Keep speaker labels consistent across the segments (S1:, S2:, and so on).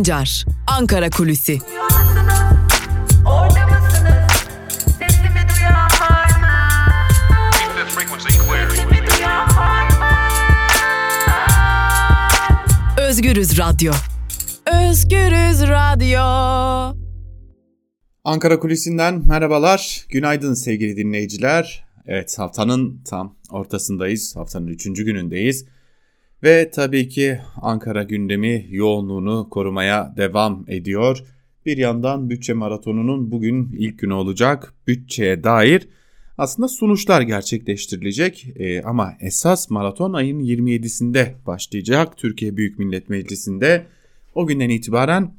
S1: Sancar, Ankara Kulüsi. Özgürüz Radyo. Özgürüz Radyo.
S2: Ankara Kulisi'nden merhabalar. Günaydın sevgili dinleyiciler. Evet haftanın tam ortasındayız. Haftanın üçüncü günündeyiz. Ve tabii ki Ankara gündemi yoğunluğunu korumaya devam ediyor. Bir yandan bütçe maratonunun bugün ilk günü olacak. Bütçeye dair aslında sunuşlar gerçekleştirilecek ee, ama esas maraton ayın 27'sinde başlayacak Türkiye Büyük Millet Meclisi'nde. O günden itibaren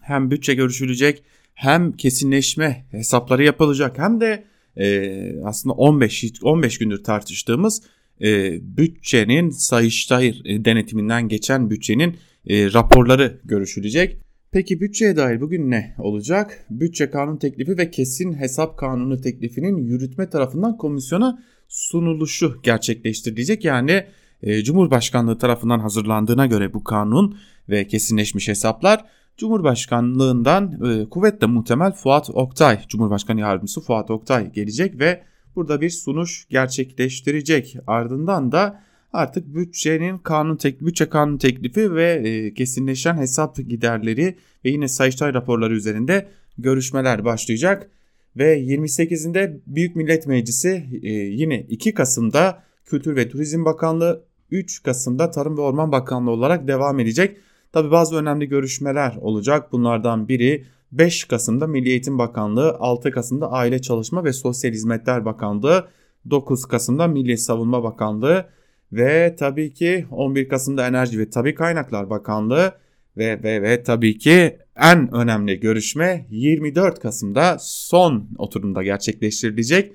S2: hem bütçe görüşülecek hem kesinleşme hesapları yapılacak hem de e, aslında 15 15 gündür tartıştığımız e, bütçenin Sayıştay e, denetiminden geçen bütçenin e, raporları görüşülecek. Peki bütçeye dair bugün ne olacak? Bütçe kanun teklifi ve kesin hesap kanunu teklifinin yürütme tarafından komisyona sunuluşu gerçekleştirilecek. Yani e, Cumhurbaşkanlığı tarafından hazırlandığına göre bu kanun ve kesinleşmiş hesaplar Cumhurbaşkanlığından e, kuvvetle muhtemel Fuat Oktay, Cumhurbaşkanı Yardımcısı Fuat Oktay gelecek ve burada bir sunuş gerçekleştirecek. Ardından da artık bütçenin kanun tek, bütçe kanun teklifi ve e, kesinleşen hesap giderleri ve yine Sayıştay raporları üzerinde görüşmeler başlayacak. Ve 28'inde Büyük Millet Meclisi e, yine 2 Kasım'da Kültür ve Turizm Bakanlığı, 3 Kasım'da Tarım ve Orman Bakanlığı olarak devam edecek. Tabi bazı önemli görüşmeler olacak. Bunlardan biri 5 Kasım'da Milli Eğitim Bakanlığı, 6 Kasım'da Aile Çalışma ve Sosyal Hizmetler Bakanlığı, 9 Kasım'da Milli Savunma Bakanlığı ve tabii ki 11 Kasım'da Enerji ve Tabi Kaynaklar Bakanlığı ve, ve, ve tabii ki en önemli görüşme 24 Kasım'da son oturumda gerçekleştirilecek.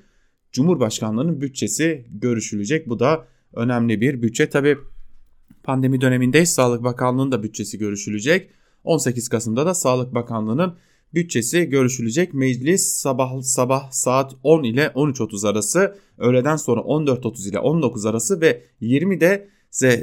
S2: Cumhurbaşkanlığının bütçesi görüşülecek. Bu da önemli bir bütçe. Tabii pandemi dönemindeyiz. Sağlık Bakanlığı'nın da bütçesi görüşülecek. 18 Kasım'da da Sağlık Bakanlığı'nın bütçesi görüşülecek. Meclis sabah sabah saat 10 ile 13.30 arası, öğleden sonra 14.30 ile 19 arası ve 20'de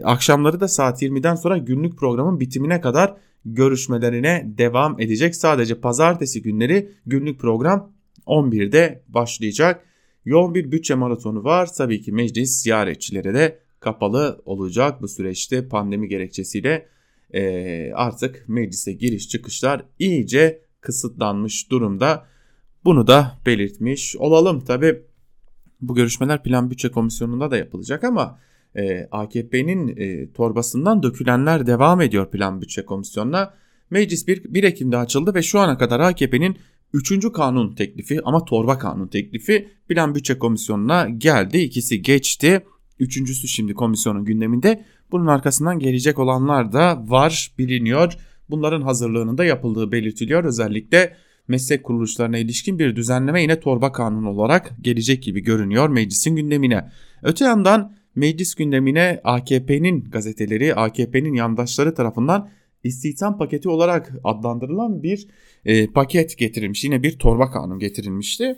S2: akşamları da saat 20'den sonra günlük programın bitimine kadar görüşmelerine devam edecek. Sadece pazartesi günleri günlük program 11'de başlayacak. Yoğun bir bütçe maratonu var. Tabii ki meclis ziyaretçilere de kapalı olacak bu süreçte pandemi gerekçesiyle e, artık meclise giriş çıkışlar iyice kısıtlanmış durumda. Bunu da belirtmiş olalım. Tabi bu görüşmeler Plan Bütçe Komisyonu'nda da yapılacak ama e, AKP'nin e, torbasından dökülenler devam ediyor Plan Bütçe Komisyonu'na. Meclis 1, 1 Ekim'de açıldı ve şu ana kadar AKP'nin 3. kanun teklifi ama torba kanun teklifi Plan Bütçe Komisyonu'na geldi. İkisi geçti. Üçüncüsü şimdi komisyonun gündeminde. Bunun arkasından gelecek olanlar da var biliniyor. Bunların hazırlığının da yapıldığı belirtiliyor. Özellikle meslek kuruluşlarına ilişkin bir düzenleme yine torba kanun olarak gelecek gibi görünüyor meclisin gündemine. Öte yandan meclis gündemine AKP'nin gazeteleri, AKP'nin yandaşları tarafından istihdam paketi olarak adlandırılan bir e, paket getirilmiş. Yine bir torba kanun getirilmişti.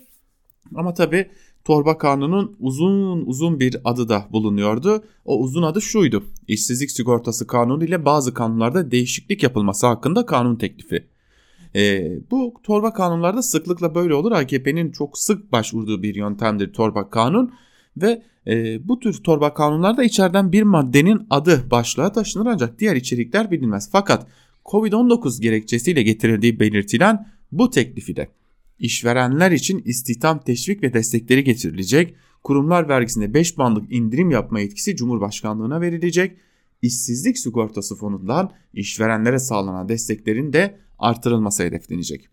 S2: Ama tabi torba kanunun uzun uzun bir adı da bulunuyordu. O uzun adı şuydu. İşsizlik sigortası kanunu ile bazı kanunlarda değişiklik yapılması hakkında kanun teklifi. E, bu torba kanunlarda sıklıkla böyle olur. AKP'nin çok sık başvurduğu bir yöntemdir torba kanun ve e, bu tür torba kanunlarda içeriden bir maddenin adı başlığa taşınır ancak diğer içerikler bilinmez. Fakat Covid-19 gerekçesiyle getirildiği belirtilen bu teklifi de işverenler için istihdam teşvik ve destekleri getirilecek, kurumlar vergisinde 5 bandlık indirim yapma yetkisi Cumhurbaşkanlığına verilecek, işsizlik sigortası fonundan işverenlere sağlanan desteklerin de artırılması hedeflenecek.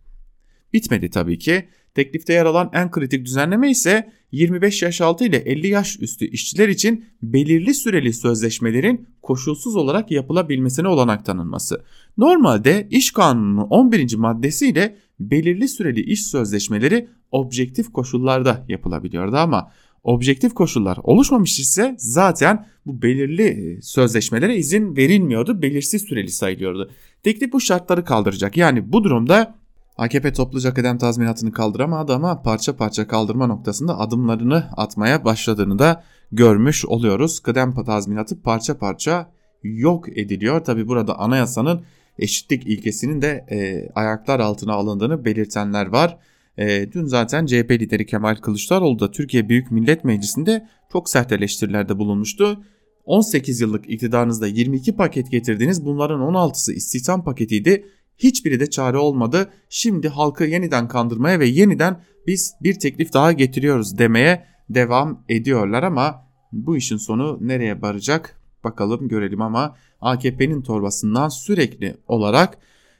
S2: Bitmedi tabii ki. Teklifte yer alan en kritik düzenleme ise 25 yaş altı ile 50 yaş üstü işçiler için belirli süreli sözleşmelerin koşulsuz olarak yapılabilmesine olanak tanınması. Normalde iş kanununun 11. maddesiyle belirli süreli iş sözleşmeleri objektif koşullarda yapılabiliyordu ama objektif koşullar oluşmamış ise zaten bu belirli e, sözleşmelere izin verilmiyordu, belirsiz süreli sayılıyordu. Teklif bu şartları kaldıracak. Yani bu durumda AKP topluca kıdem tazminatını kaldıramadı ama parça parça kaldırma noktasında adımlarını atmaya başladığını da görmüş oluyoruz. Kıdem tazminatı parça parça yok ediliyor. Tabi burada anayasanın eşitlik ilkesinin de e, ayaklar altına alındığını belirtenler var. E, dün zaten CHP lideri Kemal Kılıçdaroğlu da Türkiye Büyük Millet Meclisi'nde çok sert eleştirilerde bulunmuştu. 18 yıllık iktidarınızda 22 paket getirdiniz. Bunların 16'sı istihdam paketiydi. Hiçbiri de çare olmadı. Şimdi halkı yeniden kandırmaya ve yeniden biz bir teklif daha getiriyoruz demeye devam ediyorlar ama bu işin sonu nereye varacak bakalım görelim ama AKP'nin torbasından sürekli olarak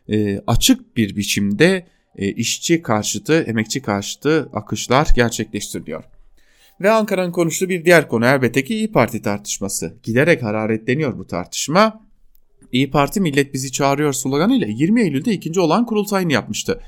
S2: e, açık bir biçimde e, işçi karşıtı, emekçi karşıtı akışlar gerçekleştiriliyor. Ve Ankara'nın konuştuğu bir diğer konu elbette ki İyi Parti tartışması. Giderek hararetleniyor bu tartışma. İyi Parti millet bizi çağırıyor sloganıyla 20 Eylül'de ikinci olan kurultayını yapmıştı.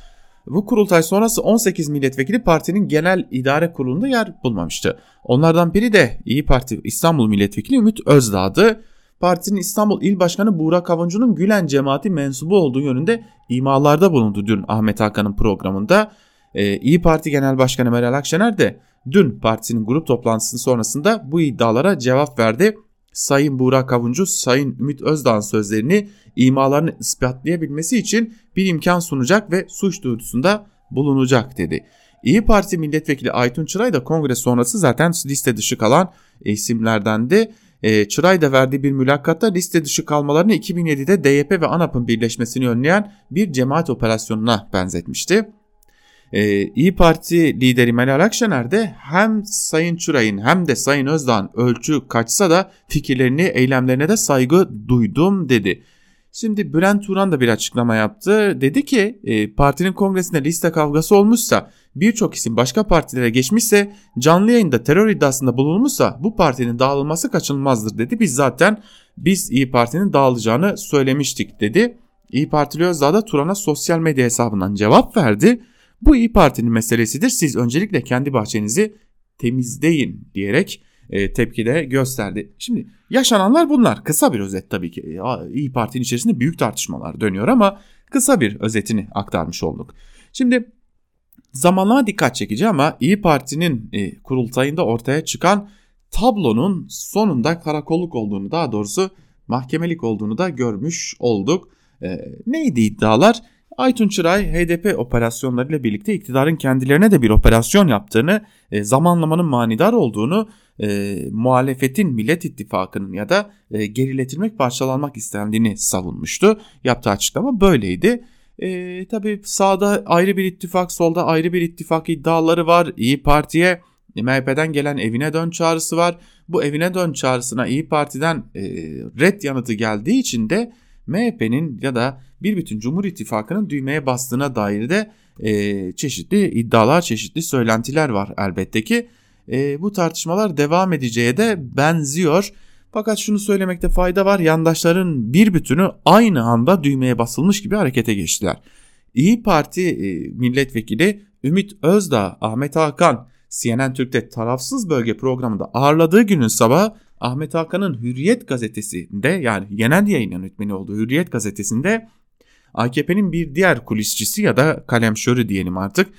S2: Bu kurultay sonrası 18 milletvekili partinin genel idare kurulunda yer bulmamıştı. Onlardan biri de İyi Parti İstanbul Milletvekili Ümit Özdağ'dı. Partinin İstanbul İl Başkanı Buğra Kavuncu'nun Gülen cemaati mensubu olduğu yönünde imalarda bulundu dün Ahmet Hakan'ın programında. Ee, İyi Parti Genel Başkanı Meral Akşener de dün partisinin grup toplantısının sonrasında bu iddialara cevap verdi. Sayın Buğra Kavuncu, Sayın Ümit Özdağ'ın sözlerini imalarını ispatlayabilmesi için bir imkan sunacak ve suç duyurusunda bulunacak dedi. İyi Parti milletvekili Aytun Çıray da kongre sonrası zaten liste dışı kalan isimlerdendi. E, Çıray da verdiği bir mülakatta liste dışı kalmalarını 2007'de DYP ve ANAP'ın birleşmesini önleyen bir cemaat operasyonuna benzetmişti. Ee, İyi Parti lideri Meral Akşener de hem Sayın Çuray'ın hem de Sayın Özdağ'ın ölçü kaçsa da fikirlerini, eylemlerine de saygı duydum dedi. Şimdi Bülent Turan da bir açıklama yaptı. Dedi ki e, partinin kongresinde liste kavgası olmuşsa birçok isim başka partilere geçmişse canlı yayında terör iddiasında bulunmuşsa bu partinin dağılması kaçınılmazdır dedi. Biz zaten biz İyi Parti'nin dağılacağını söylemiştik dedi. İyi Partili Özdağ da Turan'a sosyal medya hesabından cevap verdi. Bu İyi Parti'nin meselesidir. Siz öncelikle kendi bahçenizi temizleyin diyerek e, tepki de gösterdi. Şimdi yaşananlar bunlar. Kısa bir özet tabii ki. İyi Parti'nin içerisinde büyük tartışmalar dönüyor ama kısa bir özetini aktarmış olduk. Şimdi zamanlama dikkat çekici ama İyi Parti'nin e, kurultayında ortaya çıkan tablonun sonunda karakolluk olduğunu daha doğrusu mahkemelik olduğunu da görmüş olduk. E, neydi iddialar? Aytun Çıray HDP operasyonlarıyla birlikte iktidarın kendilerine de bir operasyon yaptığını, e, zamanlamanın manidar olduğunu, e, muhalefetin Millet İttifakı'nın ya da e, geriletilmek, parçalanmak istendiğini savunmuştu. Yaptığı açıklama böyleydi. E, tabii sağda ayrı bir ittifak, solda ayrı bir ittifak iddiaları var. İyi Parti'ye MHP'den gelen evine dön çağrısı var. Bu evine dön çağrısına İyi Parti'den e, red yanıtı geldiği için de MHP'nin ya da bir bütün Cumhur İttifakı'nın düğmeye bastığına dair de e, çeşitli iddialar, çeşitli söylentiler var elbette ki. E, bu tartışmalar devam edeceğe de benziyor. Fakat şunu söylemekte fayda var. Yandaşların bir bütünü aynı anda düğmeye basılmış gibi harekete geçtiler. İyi Parti e, milletvekili Ümit Özdağ, Ahmet Hakan CNN Türk'te tarafsız bölge programında ağırladığı günün sabahı Ahmet Hakan'ın Hürriyet gazetesinde yani genel yayın yönetmeni olduğu Hürriyet gazetesinde AKP'nin bir diğer kulisçisi ya da kalemşörü diyelim artık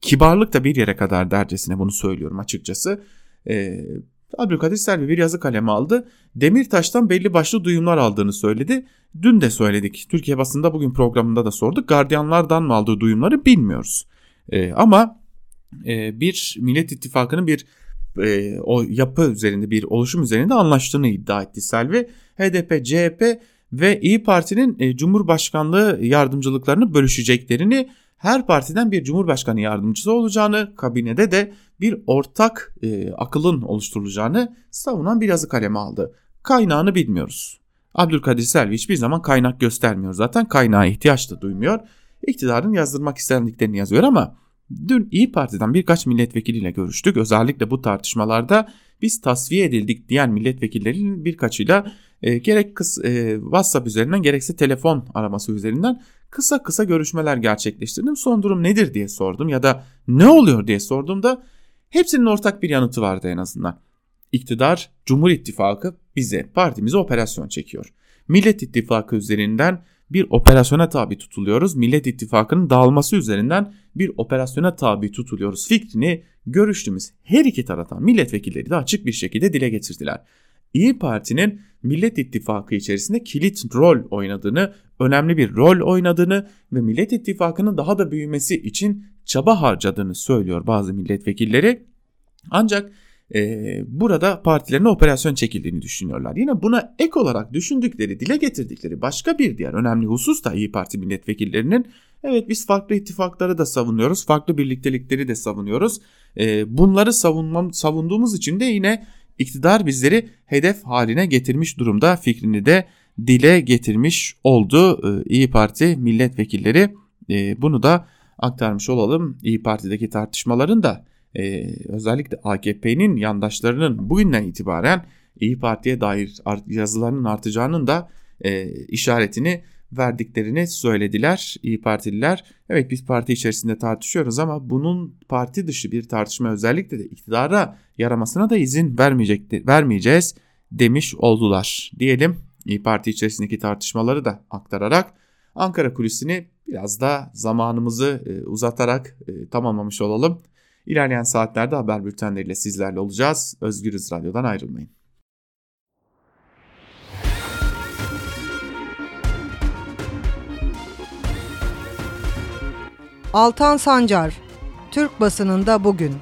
S2: kibarlık da bir yere kadar dercesine bunu söylüyorum açıkçası. Ee, Abdülkadir Selvi bir yazı kalemi aldı. Demirtaş'tan belli başlı duyumlar aldığını söyledi. Dün de söyledik. Türkiye basında bugün programında da sorduk. Gardiyanlardan mı aldığı duyumları bilmiyoruz. Ee, ama e, bir Millet İttifakı'nın bir e, o yapı üzerinde bir oluşum üzerinde anlaştığını iddia etti Selvi. HDP, CHP ve İyi Parti'nin e, Cumhurbaşkanlığı yardımcılıklarını bölüşeceklerini her partiden bir cumhurbaşkanı yardımcısı olacağını, kabinede de bir ortak e, akılın oluşturulacağını savunan bir yazı kaleme aldı. Kaynağını bilmiyoruz. Abdülkadir Selvi hiçbir zaman kaynak göstermiyor zaten kaynağa ihtiyaç da duymuyor. İktidarın yazdırmak istendiklerini yazıyor ama Dün İyi Parti'den birkaç milletvekiliyle görüştük. Özellikle bu tartışmalarda biz tasfiye edildik diyen milletvekillerinin birkaçıyla e, gerek kıs, e, WhatsApp üzerinden gerekse telefon araması üzerinden kısa kısa görüşmeler gerçekleştirdim. Son durum nedir diye sordum ya da ne oluyor diye sorduğumda hepsinin ortak bir yanıtı vardı en azından. İktidar, Cumhur İttifakı bize, partimize operasyon çekiyor. Millet İttifakı üzerinden bir operasyona tabi tutuluyoruz. Millet İttifakı'nın dağılması üzerinden bir operasyona tabi tutuluyoruz fikrini görüştüğümüz her iki taraftan milletvekilleri de açık bir şekilde dile getirdiler. İyi Parti'nin Millet İttifakı içerisinde kilit rol oynadığını, önemli bir rol oynadığını ve Millet İttifakı'nın daha da büyümesi için çaba harcadığını söylüyor bazı milletvekilleri. Ancak e, burada partilerine operasyon çekildiğini düşünüyorlar. Yine buna ek olarak düşündükleri, dile getirdikleri başka bir diğer önemli husus da İyi Parti milletvekillerinin evet biz farklı ittifakları da savunuyoruz, farklı birliktelikleri de savunuyoruz. E, bunları savunmam, savunduğumuz için de yine iktidar bizleri hedef haline getirmiş durumda fikrini de dile getirmiş oldu e, İyi Parti milletvekilleri. E, bunu da aktarmış olalım. İyi Parti'deki tartışmaların da e, özellikle AKP'nin yandaşlarının bugünden itibaren İyi Parti'ye dair yazılarının artacağının da e, işaretini verdiklerini söylediler İyi Partililer. Evet biz parti içerisinde tartışıyoruz ama bunun parti dışı bir tartışma özellikle de iktidara yaramasına da izin vermeyecek vermeyeceğiz demiş oldular. Diyelim İyi Parti içerisindeki tartışmaları da aktararak Ankara kulisini biraz da zamanımızı e, uzatarak e, tamamlamış olalım. İlerleyen saatlerde haber bültenleriyle sizlerle olacağız. Özgürüz Radyo'dan ayrılmayın.
S3: Altan Sancar, Türk basınında bugün.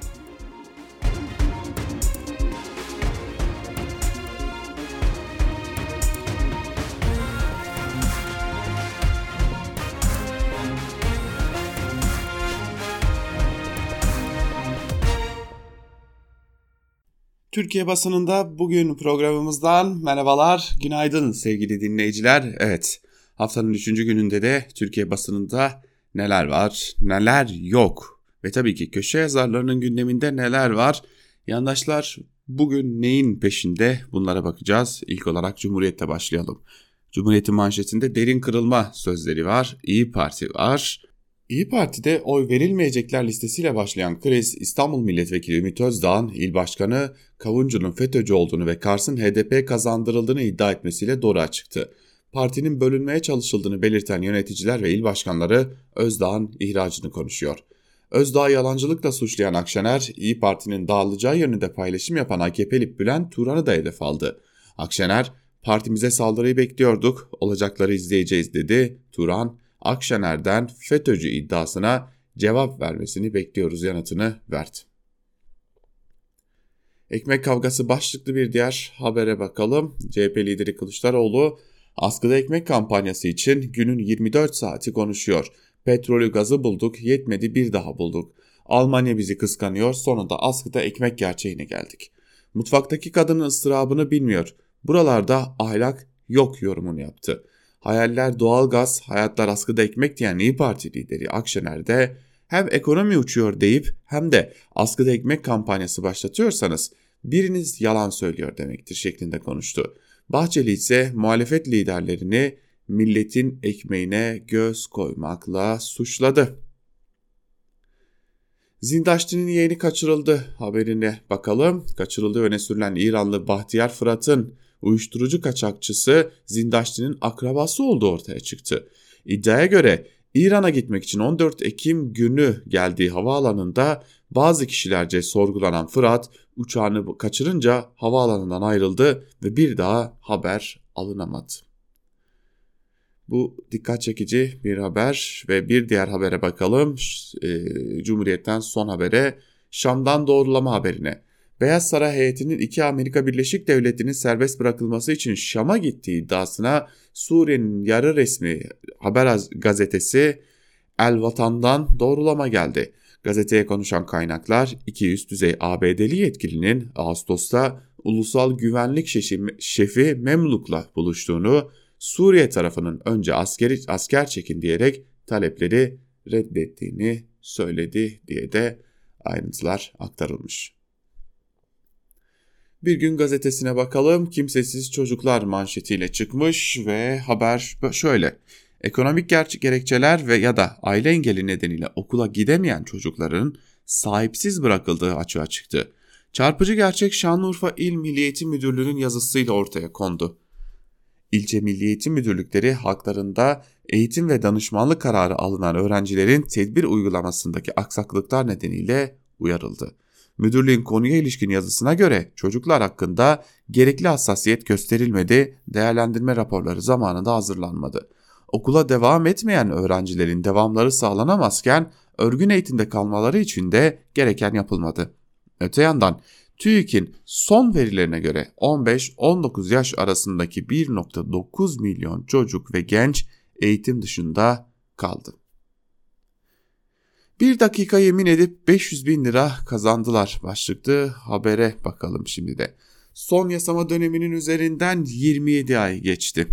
S2: Türkiye basınında bugün programımızdan merhabalar, günaydın sevgili dinleyiciler. Evet, haftanın üçüncü gününde de Türkiye basınında neler var, neler yok ve tabii ki köşe yazarlarının gündeminde neler var. Yandaşlar bugün neyin peşinde bunlara bakacağız. İlk olarak Cumhuriyet'te başlayalım. Cumhuriyet'in manşetinde derin kırılma sözleri var, İyi Parti var, İyi Parti'de oy verilmeyecekler listesiyle başlayan kriz İstanbul Milletvekili Ümit Özdağ'ın il başkanı Kavuncu'nun FETÖ'cü olduğunu ve Kars'ın HDP kazandırıldığını iddia etmesiyle doğru çıktı. Partinin bölünmeye çalışıldığını belirten yöneticiler ve il başkanları Özdağ'ın ihracını konuşuyor. Özdağ'ı yalancılıkla suçlayan Akşener, İyi Parti'nin dağılacağı yönünde paylaşım yapan AKP'li Bülent Turan'ı da hedef aldı. Akşener, partimize saldırıyı bekliyorduk, olacakları izleyeceğiz dedi. Turan, Akşener'den FETÖ'cü iddiasına cevap vermesini bekliyoruz yanıtını verdi. Ekmek kavgası başlıklı bir diğer habere bakalım. CHP lideri Kılıçdaroğlu askıda ekmek kampanyası için günün 24 saati konuşuyor. Petrolü gazı bulduk yetmedi bir daha bulduk. Almanya bizi kıskanıyor sonunda askıda ekmek gerçeğine geldik. Mutfaktaki kadının ıstırabını bilmiyor. Buralarda ahlak yok yorumunu yaptı. Hayaller doğalgaz, hayatlar askıda ekmek diyen İyi Parti lideri Akşener de hem ekonomi uçuyor deyip hem de askıda ekmek kampanyası başlatıyorsanız biriniz yalan söylüyor demektir şeklinde konuştu. Bahçeli ise muhalefet liderlerini milletin ekmeğine göz koymakla suçladı. Zindaşti'nin yeğeni kaçırıldı haberine bakalım. Kaçırıldığı öne sürülen İranlı Bahtiyar Fırat'ın uyuşturucu kaçakçısı Zindaşti'nin akrabası olduğu ortaya çıktı. İddiaya göre İran'a gitmek için 14 Ekim günü geldiği havaalanında bazı kişilerce sorgulanan Fırat uçağını kaçırınca havaalanından ayrıldı ve bir daha haber alınamadı. Bu dikkat çekici bir haber ve bir diğer habere bakalım. E, Cumhuriyet'ten son habere Şam'dan doğrulama haberine. Beyaz Saray heyetinin iki Amerika Birleşik Devletleri'nin serbest bırakılması için Şam'a gittiği iddiasına Suriye'nin yarı resmi haber gazetesi El Vatan'dan doğrulama geldi. Gazeteye konuşan kaynaklar iki üst düzey ABD'li yetkilinin Ağustos'ta ulusal güvenlik şefi, şefi Memluk'la buluştuğunu, Suriye tarafının önce askeri, asker çekin diyerek talepleri reddettiğini söyledi diye de ayrıntılar aktarılmış. Bir gün gazetesine bakalım. Kimsesiz çocuklar manşetiyle çıkmış ve haber şöyle. Ekonomik gerekçeler ve ya da aile engeli nedeniyle okula gidemeyen çocukların sahipsiz bırakıldığı açığa çıktı. Çarpıcı gerçek Şanlıurfa İl Milli Eğitim Müdürlüğü'nün yazısıyla ortaya kondu. İlçe Milli Eğitim Müdürlükleri haklarında eğitim ve danışmanlık kararı alınan öğrencilerin tedbir uygulamasındaki aksaklıklar nedeniyle uyarıldı. Müdürlüğün konuya ilişkin yazısına göre çocuklar hakkında gerekli hassasiyet gösterilmedi, değerlendirme raporları zamanında hazırlanmadı. Okula devam etmeyen öğrencilerin devamları sağlanamazken örgün eğitimde kalmaları için de gereken yapılmadı. Öte yandan TÜİK'in son verilerine göre 15-19 yaş arasındaki 1.9 milyon çocuk ve genç eğitim dışında kaldı. Bir dakika yemin edip 500 bin lira kazandılar başlıklı habere bakalım şimdi de. Son yasama döneminin üzerinden 27 ay geçti.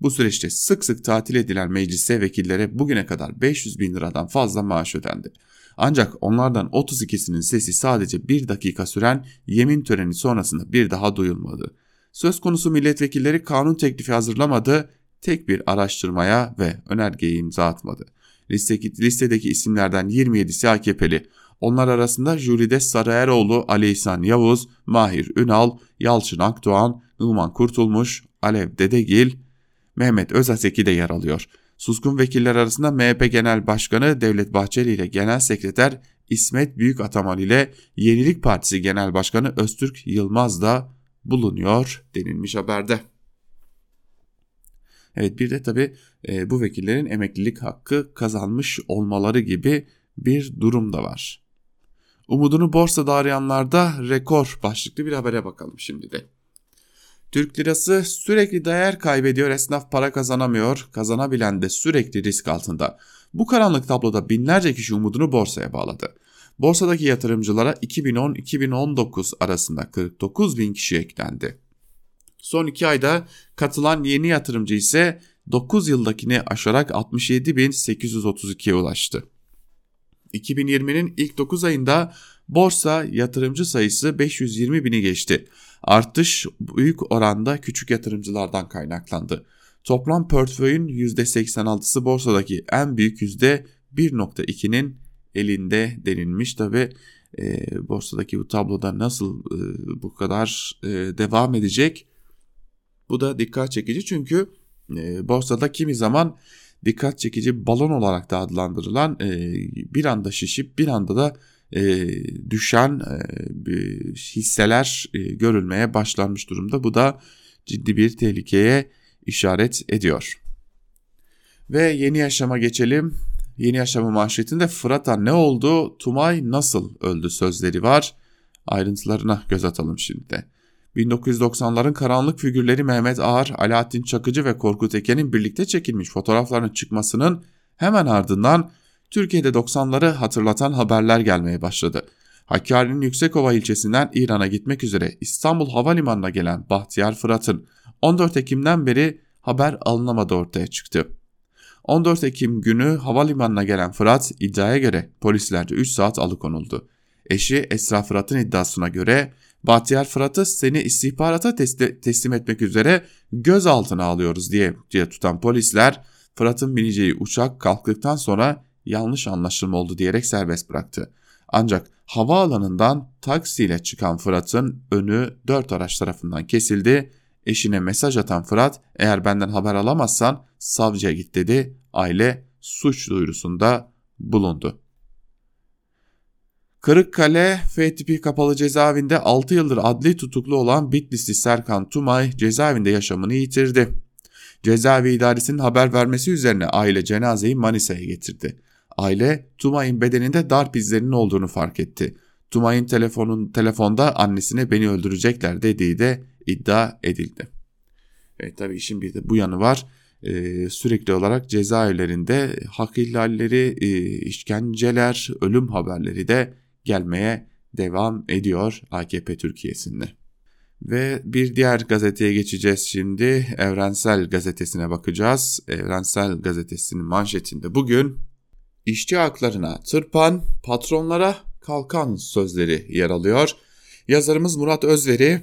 S2: Bu süreçte sık sık tatil edilen meclise vekillere bugüne kadar 500 bin liradan fazla maaş ödendi. Ancak onlardan 32'sinin sesi sadece bir dakika süren yemin töreni sonrasında bir daha duyulmadı. Söz konusu milletvekilleri kanun teklifi hazırlamadı, tek bir araştırmaya ve önergeyi imza atmadı. Listedeki, isimlerden 27'si AKP'li. Onlar arasında jüride Sarayeroğlu, Ali İhsan Yavuz, Mahir Ünal, Yalçın Akdoğan, Numan Kurtulmuş, Alev Dedegil, Mehmet Özaseki de yer alıyor. Suskun vekiller arasında MHP Genel Başkanı Devlet Bahçeli ile Genel Sekreter İsmet Büyükataman ile Yenilik Partisi Genel Başkanı Öztürk Yılmaz da bulunuyor denilmiş haberde. Evet bir de tabi e, bu vekillerin emeklilik hakkı kazanmış olmaları gibi bir durum da var. Umudunu borsada arayanlarda rekor başlıklı bir habere bakalım şimdi de. Türk lirası sürekli değer kaybediyor, esnaf para kazanamıyor, kazanabilen de sürekli risk altında. Bu karanlık tabloda binlerce kişi umudunu borsaya bağladı. Borsadaki yatırımcılara 2010-2019 arasında 49 bin kişi eklendi. Son 2 ayda katılan yeni yatırımcı ise 9 yıldakini aşarak 67.832'ye ulaştı. 2020'nin ilk 9 ayında borsa yatırımcı sayısı 520 bini geçti. Artış büyük oranda küçük yatırımcılardan kaynaklandı. Toplam portföyün %86'sı borsadaki en büyük %1.2'nin elinde denilmiş. Tabi e, borsadaki bu tabloda nasıl e, bu kadar e, devam edecek? Bu da dikkat çekici çünkü e, borsada kimi zaman dikkat çekici balon olarak da adlandırılan e, bir anda şişip bir anda da e, düşen e, hisseler e, görülmeye başlanmış durumda. Bu da ciddi bir tehlikeye işaret ediyor. Ve yeni yaşama geçelim. Yeni yaşama manşetinde Fırat'a ne oldu, Tumay nasıl öldü sözleri var. Ayrıntılarına göz atalım şimdi de. 1990'ların karanlık figürleri Mehmet Ağar, Alaaddin Çakıcı ve Korkut Eken'in birlikte çekilmiş fotoğraflarının çıkmasının hemen ardından Türkiye'de 90'ları hatırlatan haberler gelmeye başladı. Hakkari'nin Yüksekova ilçesinden İran'a gitmek üzere İstanbul Havalimanı'na gelen Bahtiyar Fırat'ın 14 Ekim'den beri haber alınamadı ortaya çıktı. 14 Ekim günü havalimanına gelen Fırat iddiaya göre polislerce 3 saat alıkonuldu. Eşi Esra Fırat'ın iddiasına göre Bahtiyar Fırat'ı seni istihbarata teslim etmek üzere gözaltına alıyoruz diye, diye tutan polisler Fırat'ın bineceği uçak kalktıktan sonra yanlış anlaşılma oldu diyerek serbest bıraktı. Ancak havaalanından taksiyle çıkan Fırat'ın önü dört araç tarafından kesildi. Eşine mesaj atan Fırat eğer benden haber alamazsan savcıya git dedi. Aile suç duyurusunda bulundu. Kırıkkale F tipi kapalı cezaevinde 6 yıldır adli tutuklu olan Bitlisli Serkan Tumay cezaevinde yaşamını yitirdi. Cezaevi idaresinin haber vermesi üzerine aile cenazeyi Manisa'ya getirdi. Aile Tumay'ın bedeninde darp izlerinin olduğunu fark etti. Tumay'ın telefonun telefonda annesine beni öldürecekler dediği de iddia edildi. Evet tabii işin bir de bu yanı var. Ee, sürekli olarak cezaevlerinde hak ihlalleri, e, işkenceler, ölüm haberleri de gelmeye devam ediyor AKP Türkiye'sinde. Ve bir diğer gazeteye geçeceğiz şimdi. Evrensel Gazetesi'ne bakacağız. Evrensel Gazetesi'nin manşetinde bugün işçi haklarına tırpan, patronlara kalkan sözleri yer alıyor. Yazarımız Murat Özveri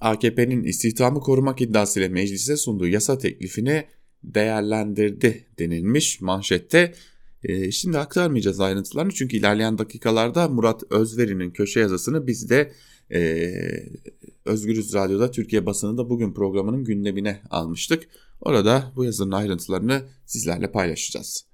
S2: AKP'nin istihdamı korumak iddiasıyla meclise sunduğu yasa teklifini değerlendirdi denilmiş manşette. Ee, şimdi aktarmayacağız ayrıntılarını çünkü ilerleyen dakikalarda Murat Özveri'nin köşe yazısını biz de e, Özgürüz Radyo'da Türkiye basınında bugün programının gündemine almıştık. Orada bu yazının ayrıntılarını sizlerle paylaşacağız.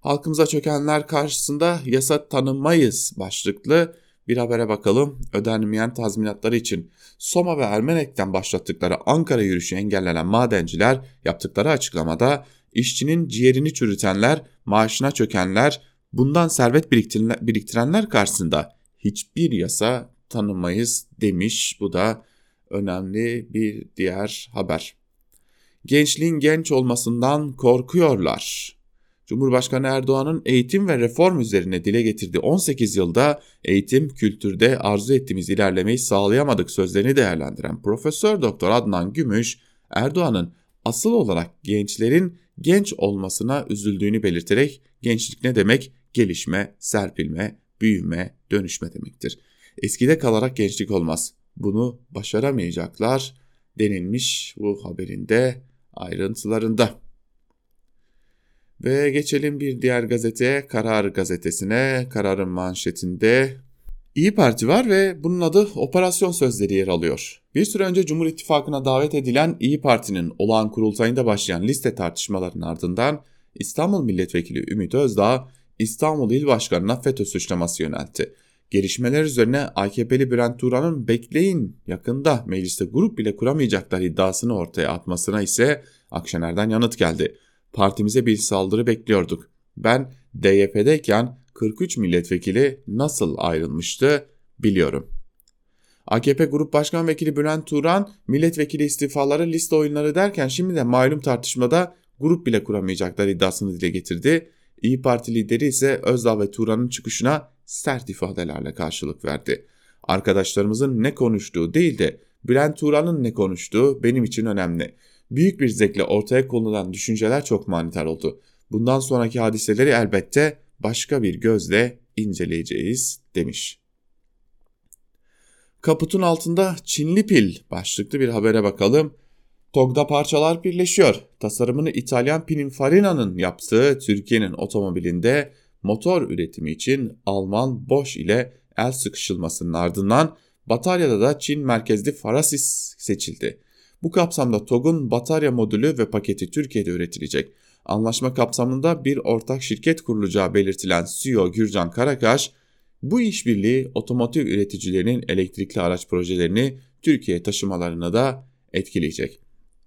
S2: Halkımıza çökenler karşısında yasa tanımayız başlıklı Bir habere bakalım. Ödenmeyen tazminatları için Soma ve Ermenek'ten başlattıkları Ankara yürüyüşü engellenen madenciler yaptıkları açıklamada işçinin ciğerini çürütenler, maaşına çökenler, bundan servet biriktirenler karşısında hiçbir yasa tanımayız demiş. Bu da önemli bir diğer haber. Gençliğin genç olmasından korkuyorlar. Cumhurbaşkanı Erdoğan'ın eğitim ve reform üzerine dile getirdiği 18 yılda eğitim, kültürde arzu ettiğimiz ilerlemeyi sağlayamadık sözlerini değerlendiren Profesör Doktor Adnan Gümüş, Erdoğan'ın asıl olarak gençlerin genç olmasına üzüldüğünü belirterek gençlik ne demek? Gelişme, serpilme, büyüme, dönüşme demektir. Eskide kalarak gençlik olmaz. Bunu başaramayacaklar denilmiş bu haberinde ayrıntılarında. Ve geçelim bir diğer gazete Karar gazetesine. Kararın manşetinde İyi Parti var ve bunun adı Operasyon Sözleri yer alıyor. Bir süre önce Cumhur İttifakı'na davet edilen İyi Parti'nin olağan kurultayında başlayan liste tartışmalarının ardından İstanbul Milletvekili Ümit Özdağ İstanbul İl Başkanı'na FETÖ suçlaması yöneltti. Gelişmeler üzerine AKP'li Bülent Turan'ın bekleyin yakında mecliste grup bile kuramayacaklar iddiasını ortaya atmasına ise Akşener'den yanıt geldi. Partimize bir saldırı bekliyorduk. Ben DYP'deyken 43 milletvekili nasıl ayrılmıştı biliyorum. AKP Grup Başkan Vekili Bülent Turan milletvekili istifaları liste oyunları derken şimdi de malum tartışmada grup bile kuramayacaklar iddiasını dile getirdi. İyi Parti lideri ise Özdağ ve Turan'ın çıkışına sert ifadelerle karşılık verdi. Arkadaşlarımızın ne konuştuğu değil de Bülent Turan'ın ne konuştuğu benim için önemli. Büyük bir zevkle ortaya konulan düşünceler çok manidar oldu. Bundan sonraki hadiseleri elbette başka bir gözle inceleyeceğiz demiş. Kaputun altında Çinli pil başlıklı bir habere bakalım. TOG'da parçalar birleşiyor. Tasarımını İtalyan Pininfarina'nın yaptığı Türkiye'nin otomobilinde motor üretimi için Alman Bosch ile el sıkışılmasının ardından bataryada da Çin merkezli Farasis seçildi. Bu kapsamda TOG'un batarya modülü ve paketi Türkiye'de üretilecek. Anlaşma kapsamında bir ortak şirket kurulacağı belirtilen CEO Gürcan Karakaş, bu işbirliği otomotiv üreticilerinin elektrikli araç projelerini Türkiye taşımalarına da etkileyecek.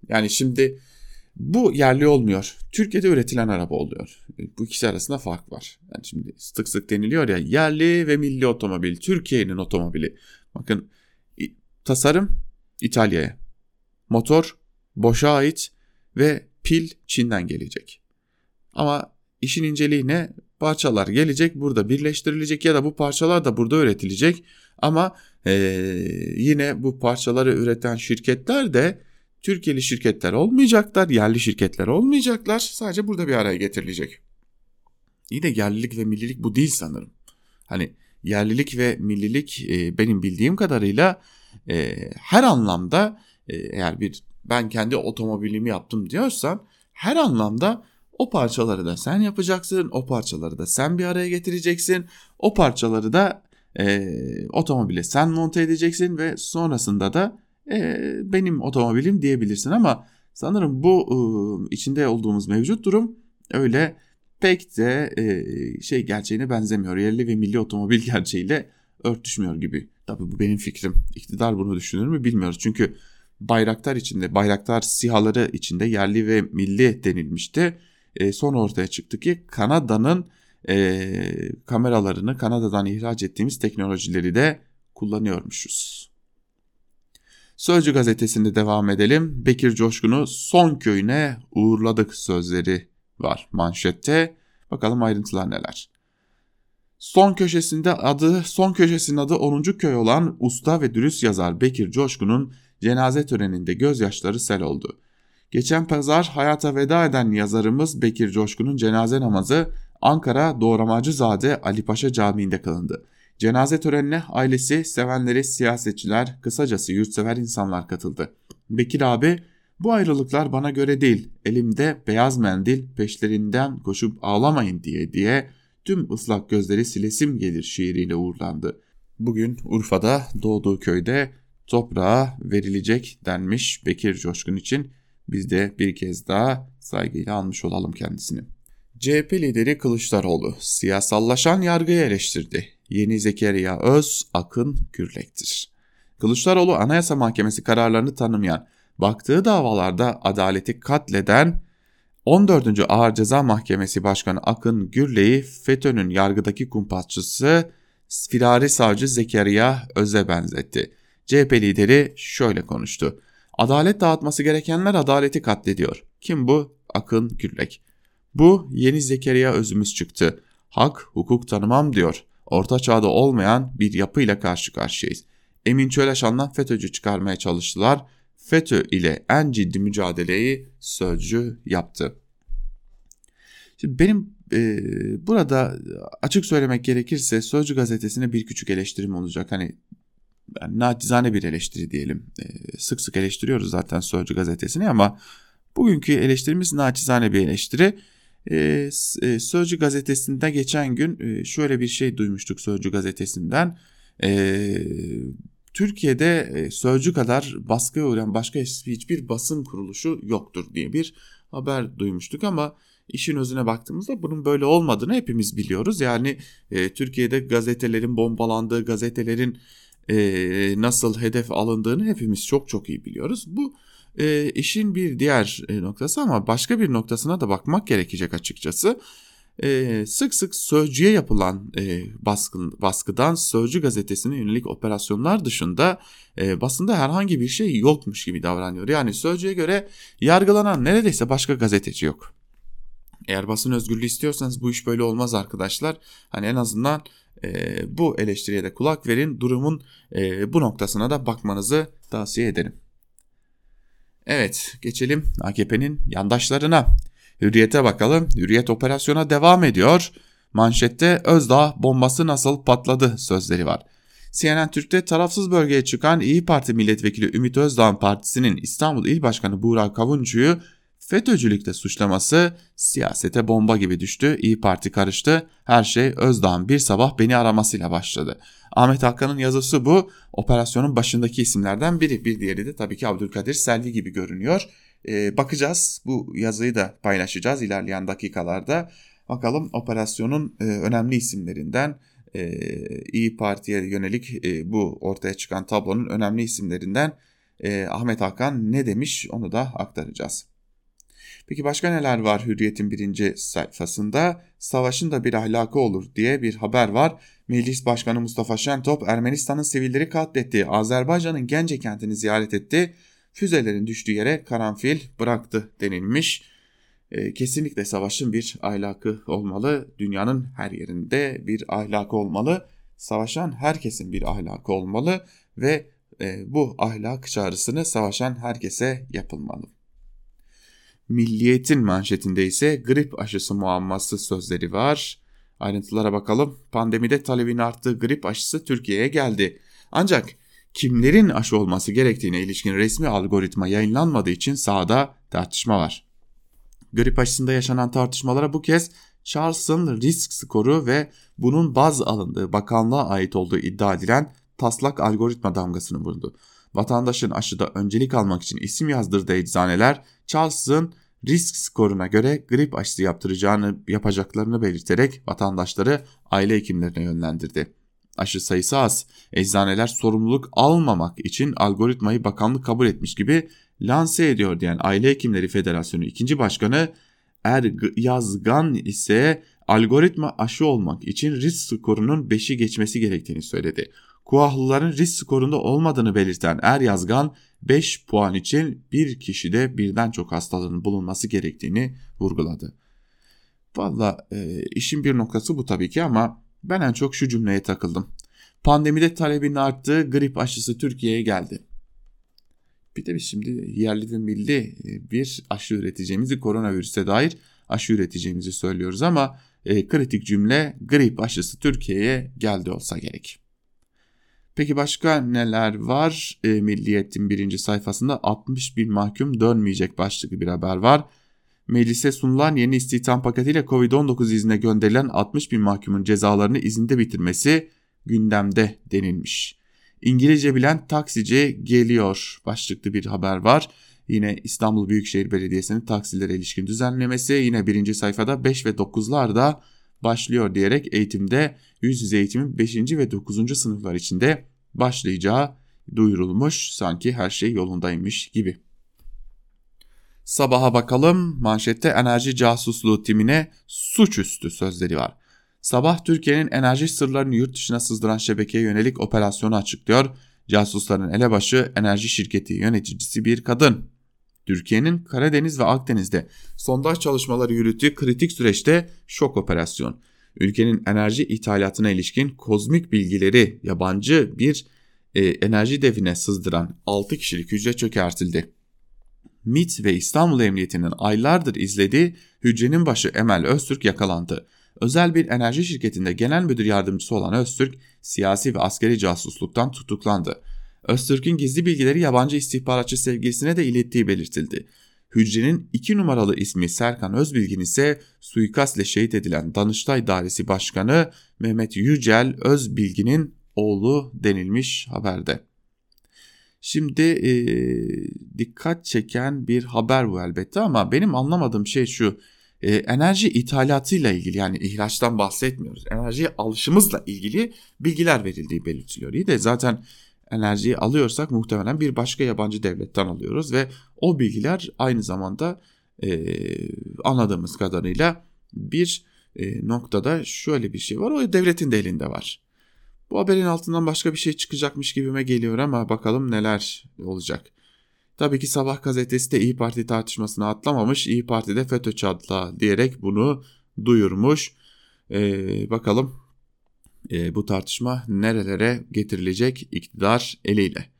S2: Yani şimdi bu yerli olmuyor. Türkiye'de üretilen araba oluyor. Bu ikisi arasında fark var. Yani şimdi sık sık deniliyor ya yerli ve milli otomobil, Türkiye'nin otomobili. Bakın tasarım İtalya'ya, motor boşa ait ve pil Çin'den gelecek. Ama işin inceliği ne? Parçalar gelecek burada birleştirilecek ya da bu parçalar da burada üretilecek. Ama ee, yine bu parçaları üreten şirketler de Türkiye'li şirketler olmayacaklar, yerli şirketler olmayacaklar. Sadece burada bir araya getirilecek. İyi de yerlilik ve millilik bu değil sanırım. Hani yerlilik ve millilik e, benim bildiğim kadarıyla e, her anlamda e, eğer bir ben kendi otomobilimi yaptım diyorsan her anlamda o parçaları da sen yapacaksın, o parçaları da sen bir araya getireceksin, o parçaları da e, otomobile sen monte edeceksin ve sonrasında da e, benim otomobilim diyebilirsin ama sanırım bu e, içinde olduğumuz mevcut durum öyle pek de e, şey gerçeğine benzemiyor. Yerli ve milli otomobil gerçeğiyle örtüşmüyor gibi. Tabii bu benim fikrim. İktidar bunu düşünür mü bilmiyoruz. Çünkü bayraktar içinde, bayraktar sihaları içinde yerli ve milli denilmişti. E, son ortaya çıktı ki Kanada'nın e, kameralarını Kanada'dan ihraç ettiğimiz teknolojileri de kullanıyormuşuz. Sözcü gazetesinde devam edelim. Bekir Coşkun'u son köyüne uğurladık sözleri var manşette. Bakalım ayrıntılar neler. Son köşesinde adı, son köşesinin adı 10. köy olan usta ve dürüst yazar Bekir Coşkun'un cenaze töreninde gözyaşları sel oldu. Geçen pazar hayata veda eden yazarımız Bekir Coşkun'un cenaze namazı Ankara Doğramacızade Ali Paşa Camii'nde kılındı. Cenaze törenine ailesi, sevenleri, siyasetçiler, kısacası yurtsever insanlar katıldı. Bekir abi, bu ayrılıklar bana göre değil, elimde beyaz mendil peşlerinden koşup ağlamayın diye diye tüm ıslak gözleri silesim gelir şiiriyle uğurlandı. Bugün Urfa'da doğduğu köyde toprağa verilecek denmiş Bekir Coşkun için biz de bir kez daha saygıyla almış olalım kendisini. CHP lideri Kılıçdaroğlu siyasallaşan yargıyı eleştirdi. Yeni Zekeriya Öz, Akın Gürlek'tir. Kılıçdaroğlu Anayasa Mahkemesi kararlarını tanımayan, baktığı davalarda adaleti katleden 14. Ağır Ceza Mahkemesi Başkanı Akın Gürley'i FETÖ'nün yargıdaki kumpasçısı firari savcı Zekeriya Öz'e benzetti. CHP lideri şöyle konuştu. Adalet dağıtması gerekenler adaleti katlediyor. Kim bu? Akın Gürlek. Bu yeni Zekeriya Öz'ümüz çıktı. Hak, hukuk tanımam diyor. Orta çağda olmayan bir yapıyla karşı karşıyayız. Emin Çöleşan'dan FETÖ'cü çıkarmaya çalıştılar. FETÖ ile en ciddi mücadeleyi Sözcü yaptı. Şimdi benim e, burada açık söylemek gerekirse Sözcü gazetesine bir küçük eleştirim olacak. Hani yani nacizane bir eleştiri diyelim. E, sık sık eleştiriyoruz zaten Sözcü gazetesini ama bugünkü eleştirimiz nacizane bir eleştiri. E, e, Sözcü gazetesinde geçen gün e, şöyle bir şey duymuştuk Sözcü gazetesinden. E, Türkiye'de e, Sözcü kadar baskıya uğrayan başka hiçbir basın kuruluşu yoktur diye bir haber duymuştuk ama işin özüne baktığımızda bunun böyle olmadığını hepimiz biliyoruz. Yani e, Türkiye'de gazetelerin bombalandığı, gazetelerin e, nasıl hedef alındığını hepimiz çok çok iyi biliyoruz. Bu e, işin bir diğer noktası ama başka bir noktasına da bakmak gerekecek açıkçası. E, sık sık Sözcü'ye yapılan e, baskın, baskıdan Sözcü gazetesine yönelik operasyonlar dışında e, basında herhangi bir şey yokmuş gibi davranıyor. Yani Sözcü'ye göre yargılanan neredeyse başka gazeteci yok. Eğer basın özgürlüğü istiyorsanız bu iş böyle olmaz arkadaşlar. Hani en azından e, bu eleştiriye de kulak verin. Durumun e, bu noktasına da bakmanızı tavsiye ederim. Evet geçelim AKP'nin yandaşlarına. Hürriyete bakalım. Hürriyet operasyona devam ediyor. Manşette Özdağ bombası nasıl patladı sözleri var. CNN Türk'te tarafsız bölgeye çıkan İyi Parti milletvekili Ümit Özdağ'ın partisinin İstanbul İl Başkanı Buğra Kavuncu'yu FETÖ'cülükte suçlaması siyasete bomba gibi düştü. İyi Parti karıştı. Her şey Özdağ'ın bir sabah beni aramasıyla başladı. Ahmet Hakan'ın yazısı bu. Operasyonun başındaki isimlerden biri. Bir diğeri de tabii ki Abdülkadir Selvi gibi görünüyor. Ee, bakacağız. Bu yazıyı da paylaşacağız ilerleyen dakikalarda. Bakalım operasyonun e, önemli isimlerinden e, İyi Parti'ye yönelik e, bu ortaya çıkan tablonun önemli isimlerinden e, Ahmet Hakan ne demiş onu da aktaracağız. Peki başka neler var Hürriyet'in birinci sayfasında? Savaşın da bir ahlakı olur diye bir haber var. Meclis Başkanı Mustafa Şentop Ermenistan'ın sivilleri katletti. Azerbaycan'ın Gence kentini ziyaret etti. Füzelerin düştüğü yere karanfil bıraktı denilmiş. E, kesinlikle savaşın bir ahlakı olmalı. Dünyanın her yerinde bir ahlakı olmalı. Savaşan herkesin bir ahlakı olmalı ve e, bu ahlak çağrısını savaşan herkese yapılmalı. Milliyetin manşetinde ise grip aşısı muamması sözleri var. Ayrıntılara bakalım. Pandemide talebin arttığı grip aşısı Türkiye'ye geldi. Ancak kimlerin aşı olması gerektiğine ilişkin resmi algoritma yayınlanmadığı için sahada tartışma var. Grip aşısında yaşanan tartışmalara bu kez Charles'ın risk skoru ve bunun baz alındığı bakanlığa ait olduğu iddia edilen taslak algoritma damgasını vurdu. Vatandaşın aşıda öncelik almak için isim yazdırdığı eczaneler Charles'ın risk skoruna göre grip aşısı yaptıracağını yapacaklarını belirterek vatandaşları aile hekimlerine yönlendirdi. Aşı sayısı az. Eczaneler sorumluluk almamak için algoritmayı bakanlık kabul etmiş gibi lanse ediyor diyen Aile Hekimleri Federasyonu 2. Başkanı Er Yazgan ise algoritma aşı olmak için risk skorunun 5'i geçmesi gerektiğini söyledi. Kuahlıların risk skorunda olmadığını belirten Er Yazgan 5 puan için bir kişide birden çok hastalığın bulunması gerektiğini vurguladı. Valla e, işin bir noktası bu tabii ki ama ben en çok şu cümleye takıldım. Pandemide talebin arttığı grip aşısı Türkiye'ye geldi. Bir de biz şimdi yerli ve milli e, bir aşı üreteceğimizi koronavirüse dair aşı üreteceğimizi söylüyoruz ama e, kritik cümle grip aşısı Türkiye'ye geldi olsa gerek. Peki başka neler var? E, Milliyet'in birinci sayfasında 60 bin mahkum dönmeyecek başlıklı bir haber var. Meclise sunulan yeni istihdam paketiyle Covid-19 izine gönderilen 60 bin mahkumun cezalarını izinde bitirmesi gündemde denilmiş. İngilizce bilen taksici geliyor başlıklı bir haber var. Yine İstanbul Büyükşehir Belediyesi'nin taksilere ilişkin düzenlemesi yine birinci sayfada 5 ve 9'larda başlıyor diyerek eğitimde yüz yüze eğitimin 5. ve 9. sınıflar içinde başlayacağı duyurulmuş sanki her şey yolundaymış gibi. Sabaha bakalım manşette enerji casusluğu timine suçüstü sözleri var. Sabah Türkiye'nin enerji sırlarını yurt dışına sızdıran şebekeye yönelik operasyonu açıklıyor. Casusların elebaşı enerji şirketi yöneticisi bir kadın. Türkiye'nin Karadeniz ve Akdeniz'de sondaj çalışmaları yürüttüğü kritik süreçte şok operasyon. Ülkenin enerji ithalatına ilişkin kozmik bilgileri yabancı bir e, enerji devine sızdıran 6 kişilik hücre çökertildi. MIT ve İstanbul Emniyeti'nin aylardır izlediği hücrenin başı Emel Öztürk yakalandı. Özel bir enerji şirketinde genel müdür yardımcısı olan Öztürk, siyasi ve askeri casusluktan tutuklandı. Öztürk'ün gizli bilgileri yabancı istihbaratçı sevgilisine de ilettiği belirtildi. Hücrenin iki numaralı ismi Serkan Özbilgin ise suikastle şehit edilen Danıştay Dairesi Başkanı Mehmet Yücel Özbilgin'in oğlu denilmiş haberde. Şimdi e, dikkat çeken bir haber bu elbette ama benim anlamadığım şey şu. E, enerji ithalatıyla ilgili yani ihraçtan bahsetmiyoruz. Enerjiye alışımızla ilgili bilgiler verildiği belirtiliyor. İyi de zaten enerjiyi alıyorsak muhtemelen bir başka yabancı devletten alıyoruz ve o bilgiler aynı zamanda e, anladığımız kadarıyla bir e, noktada şöyle bir şey var. O devletin de elinde var. Bu haberin altından başka bir şey çıkacakmış gibime geliyor ama bakalım neler olacak. Tabii ki Sabah gazetesi de İyi Parti tartışmasını atlamamış. İyi Parti de FETÖ çatla diyerek bunu duyurmuş. Ee, bakalım e, bu tartışma nerelere getirilecek iktidar eliyle.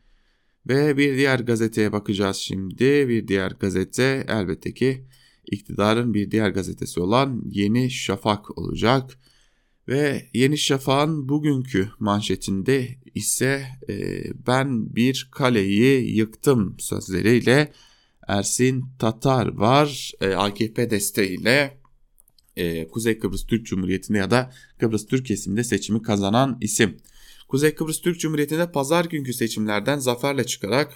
S2: Ve bir diğer gazeteye bakacağız şimdi. Bir diğer gazete elbette ki iktidarın bir diğer gazetesi olan Yeni Şafak olacak. Ve Yeni Şafak'ın bugünkü manşetinde ise e, ben bir kaleyi yıktım sözleriyle Ersin Tatar var e, AKP desteğiyle e, Kuzey Kıbrıs Türk Cumhuriyeti'nde ya da Kıbrıs Türk kesiminde seçimi kazanan isim. Kuzey Kıbrıs Türk Cumhuriyeti'nde pazar günkü seçimlerden zaferle çıkarak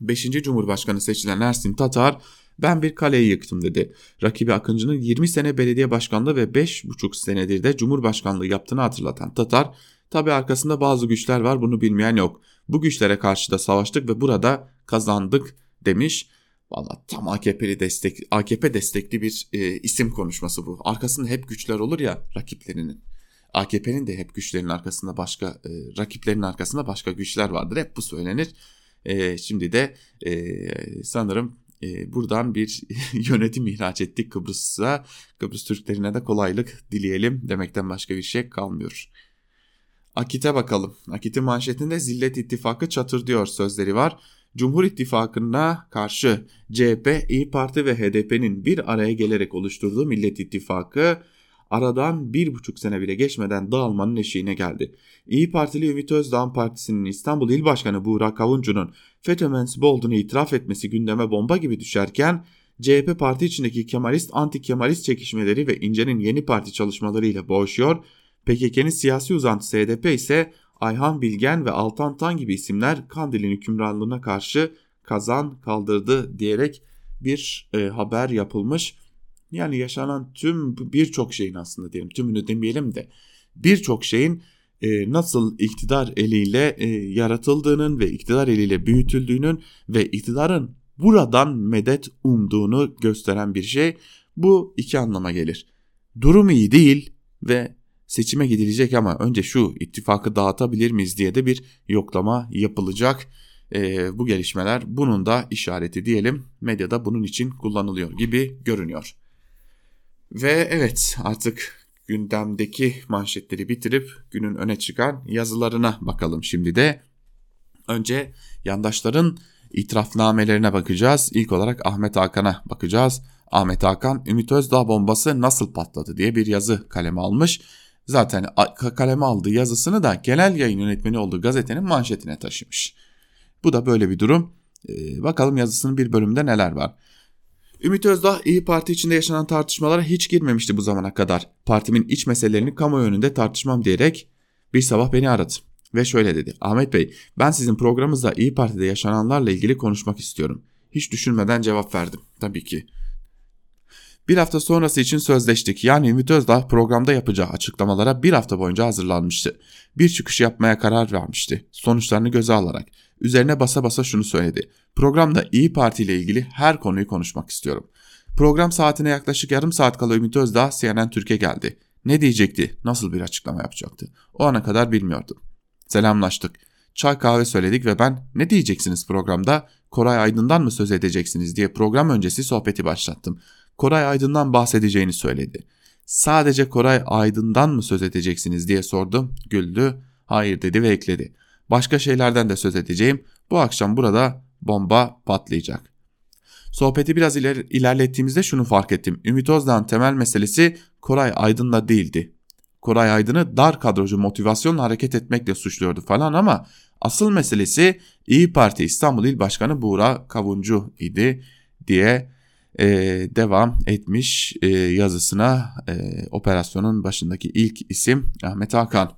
S2: 5. Cumhurbaşkanı seçilen Ersin Tatar ben bir kaleyi yıktım dedi. Rakibi Akıncı'nın 20 sene belediye başkanlığı ve 5,5 senedir de cumhurbaşkanlığı yaptığını hatırlatan Tatar, tabi arkasında bazı güçler var bunu bilmeyen yok. Bu güçlere karşı da savaştık ve burada kazandık demiş. Valla tam AKP'li destek, AKP destekli bir e, isim konuşması bu. Arkasında hep güçler olur ya rakiplerinin. AKP'nin de hep güçlerin arkasında başka, e, rakiplerin arkasında başka güçler vardır. Hep bu söylenir. E, şimdi de e, sanırım e, buradan bir yönetim ihraç ettik Kıbrıs'a. Kıbrıs Türklerine de kolaylık dileyelim demekten başka bir şey kalmıyor. Akit'e bakalım. Akit'in manşetinde Zillet İttifakı çatır diyor sözleri var. Cumhur İttifakı'na karşı CHP, İyi Parti ve HDP'nin bir araya gelerek oluşturduğu Millet İttifakı aradan bir buçuk sene bile geçmeden dağılmanın eşiğine geldi. İyi Partili Ümit Özdağ Partisi'nin İstanbul İl Başkanı Buğra Kavuncu'nun FETÖ mensubu olduğunu itiraf etmesi gündeme bomba gibi düşerken CHP parti içindeki Kemalist anti-Kemalist çekişmeleri ve İnce'nin yeni parti çalışmalarıyla boğuşuyor. PKK'nin siyasi uzantısı HDP ise Ayhan Bilgen ve Altan Tan gibi isimler Kandil'in hükümranlığına karşı kazan kaldırdı diyerek bir e, haber yapılmış. Yani yaşanan tüm birçok şeyin aslında diyelim tümünü demeyelim de birçok şeyin e, nasıl iktidar eliyle e, yaratıldığının ve iktidar eliyle büyütüldüğünün ve iktidarın buradan medet umduğunu gösteren bir şey. Bu iki anlama gelir. Durum iyi değil ve seçime gidilecek ama önce şu ittifakı dağıtabilir miyiz diye de bir yoklama yapılacak. E, bu gelişmeler bunun da işareti diyelim medyada bunun için kullanılıyor gibi görünüyor. Ve evet artık gündemdeki manşetleri bitirip günün öne çıkan yazılarına bakalım şimdi de. Önce yandaşların itirafnamelerine bakacağız. İlk olarak Ahmet Hakan'a bakacağız. Ahmet Hakan Ümit Özdağ bombası nasıl patladı diye bir yazı kaleme almış. Zaten kaleme aldığı yazısını da genel yayın yönetmeni olduğu gazetenin manşetine taşımış. Bu da böyle bir durum. Ee, bakalım yazısının bir bölümünde neler var. Ümit Özdağ İyi Parti içinde yaşanan tartışmalara hiç girmemişti bu zamana kadar. Partimin iç meselelerini kamuoyu önünde tartışmam diyerek bir sabah beni aradı. Ve şöyle dedi. Ahmet Bey ben sizin programınızda İyi Parti'de yaşananlarla ilgili konuşmak istiyorum. Hiç düşünmeden cevap verdim. Tabii ki. Bir hafta sonrası için sözleştik. Yani Ümit Özdağ programda yapacağı açıklamalara bir hafta boyunca hazırlanmıştı. Bir çıkış yapmaya karar vermişti. Sonuçlarını göze alarak. Üzerine basa basa şunu söyledi. Programda İyi Parti ile ilgili her konuyu konuşmak istiyorum. Program saatine yaklaşık yarım saat kala Ümit Özdağ CNN Türkiye geldi. Ne diyecekti? Nasıl bir açıklama yapacaktı? O ana kadar bilmiyordum. Selamlaştık. Çay kahve söyledik ve ben ne diyeceksiniz programda? Koray Aydın'dan mı söz edeceksiniz diye program öncesi sohbeti başlattım. Koray Aydın'dan bahsedeceğini söyledi. Sadece Koray Aydın'dan mı söz edeceksiniz diye sordum. Güldü. Hayır dedi ve ekledi. Başka şeylerden de söz edeceğim. Bu akşam burada bomba patlayacak. Sohbeti biraz iler ilerlettiğimizde şunu fark ettim. Ümit Özdağ'ın temel meselesi Koray Aydın'la değildi. Koray Aydın'ı dar kadrocu motivasyonla hareket etmekle suçluyordu falan ama asıl meselesi İyi Parti İstanbul İl Başkanı Buğra Kavuncu idi diye e, devam etmiş e, yazısına e, operasyonun başındaki ilk isim Ahmet Hakan.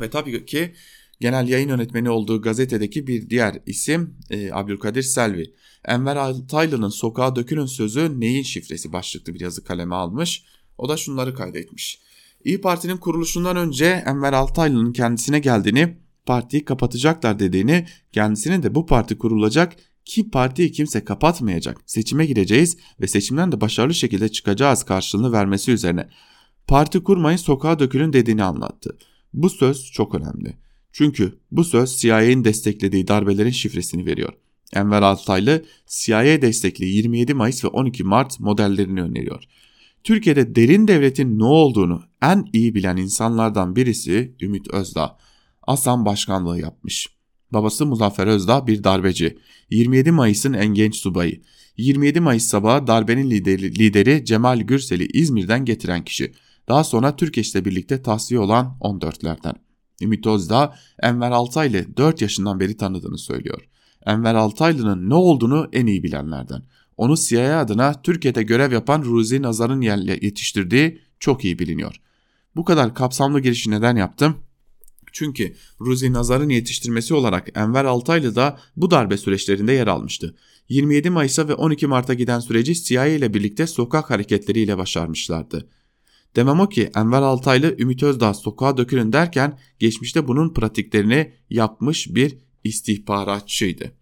S2: Ve tabii ki genel yayın yönetmeni olduğu gazetedeki bir diğer isim e, Abdülkadir Selvi. Enver Altaylı'nın sokağa dökülün sözü neyin şifresi başlıklı bir yazı kaleme almış. O da şunları kaydetmiş. İyi Parti'nin kuruluşundan önce Enver Altaylı'nın kendisine geldiğini, partiyi kapatacaklar dediğini, kendisinin de bu parti kurulacak ki partiyi kimse kapatmayacak, seçime gireceğiz ve seçimden de başarılı şekilde çıkacağız karşılığını vermesi üzerine. Parti kurmayın sokağa dökülün dediğini anlattı. Bu söz çok önemli. Çünkü bu söz CIA'nin desteklediği darbelerin şifresini veriyor. Enver Altaylı CIA destekli 27 Mayıs ve 12 Mart modellerini öneriyor. Türkiye'de derin devletin ne olduğunu en iyi bilen insanlardan birisi Ümit Özdağ. Asan başkanlığı yapmış. Babası Muzaffer Özdağ bir darbeci. 27 Mayıs'ın en genç subayı. 27 Mayıs sabahı darbenin lideri, lideri Cemal Gürsel'i İzmir'den getiren kişi. Daha sonra Türkeş'le birlikte tahsiye olan 14'lerden. Ümit Özdağ, Enver Altaylı 4 yaşından beri tanıdığını söylüyor. Enver Altaylı'nın ne olduğunu en iyi bilenlerden. Onu CIA adına Türkiye'de görev yapan Ruzi Nazar'ın yetiştirdiği çok iyi biliniyor. Bu kadar kapsamlı girişi neden yaptım? Çünkü Ruzi Nazar'ın yetiştirmesi olarak Enver Altaylı da bu darbe süreçlerinde yer almıştı. 27 Mayıs'a ve 12 Mart'a giden süreci CIA ile birlikte sokak hareketleriyle başarmışlardı. Demem o ki Enver Altaylı Ümit Özdağ sokağa dökülün derken geçmişte bunun pratiklerini yapmış bir istihbaratçıydı.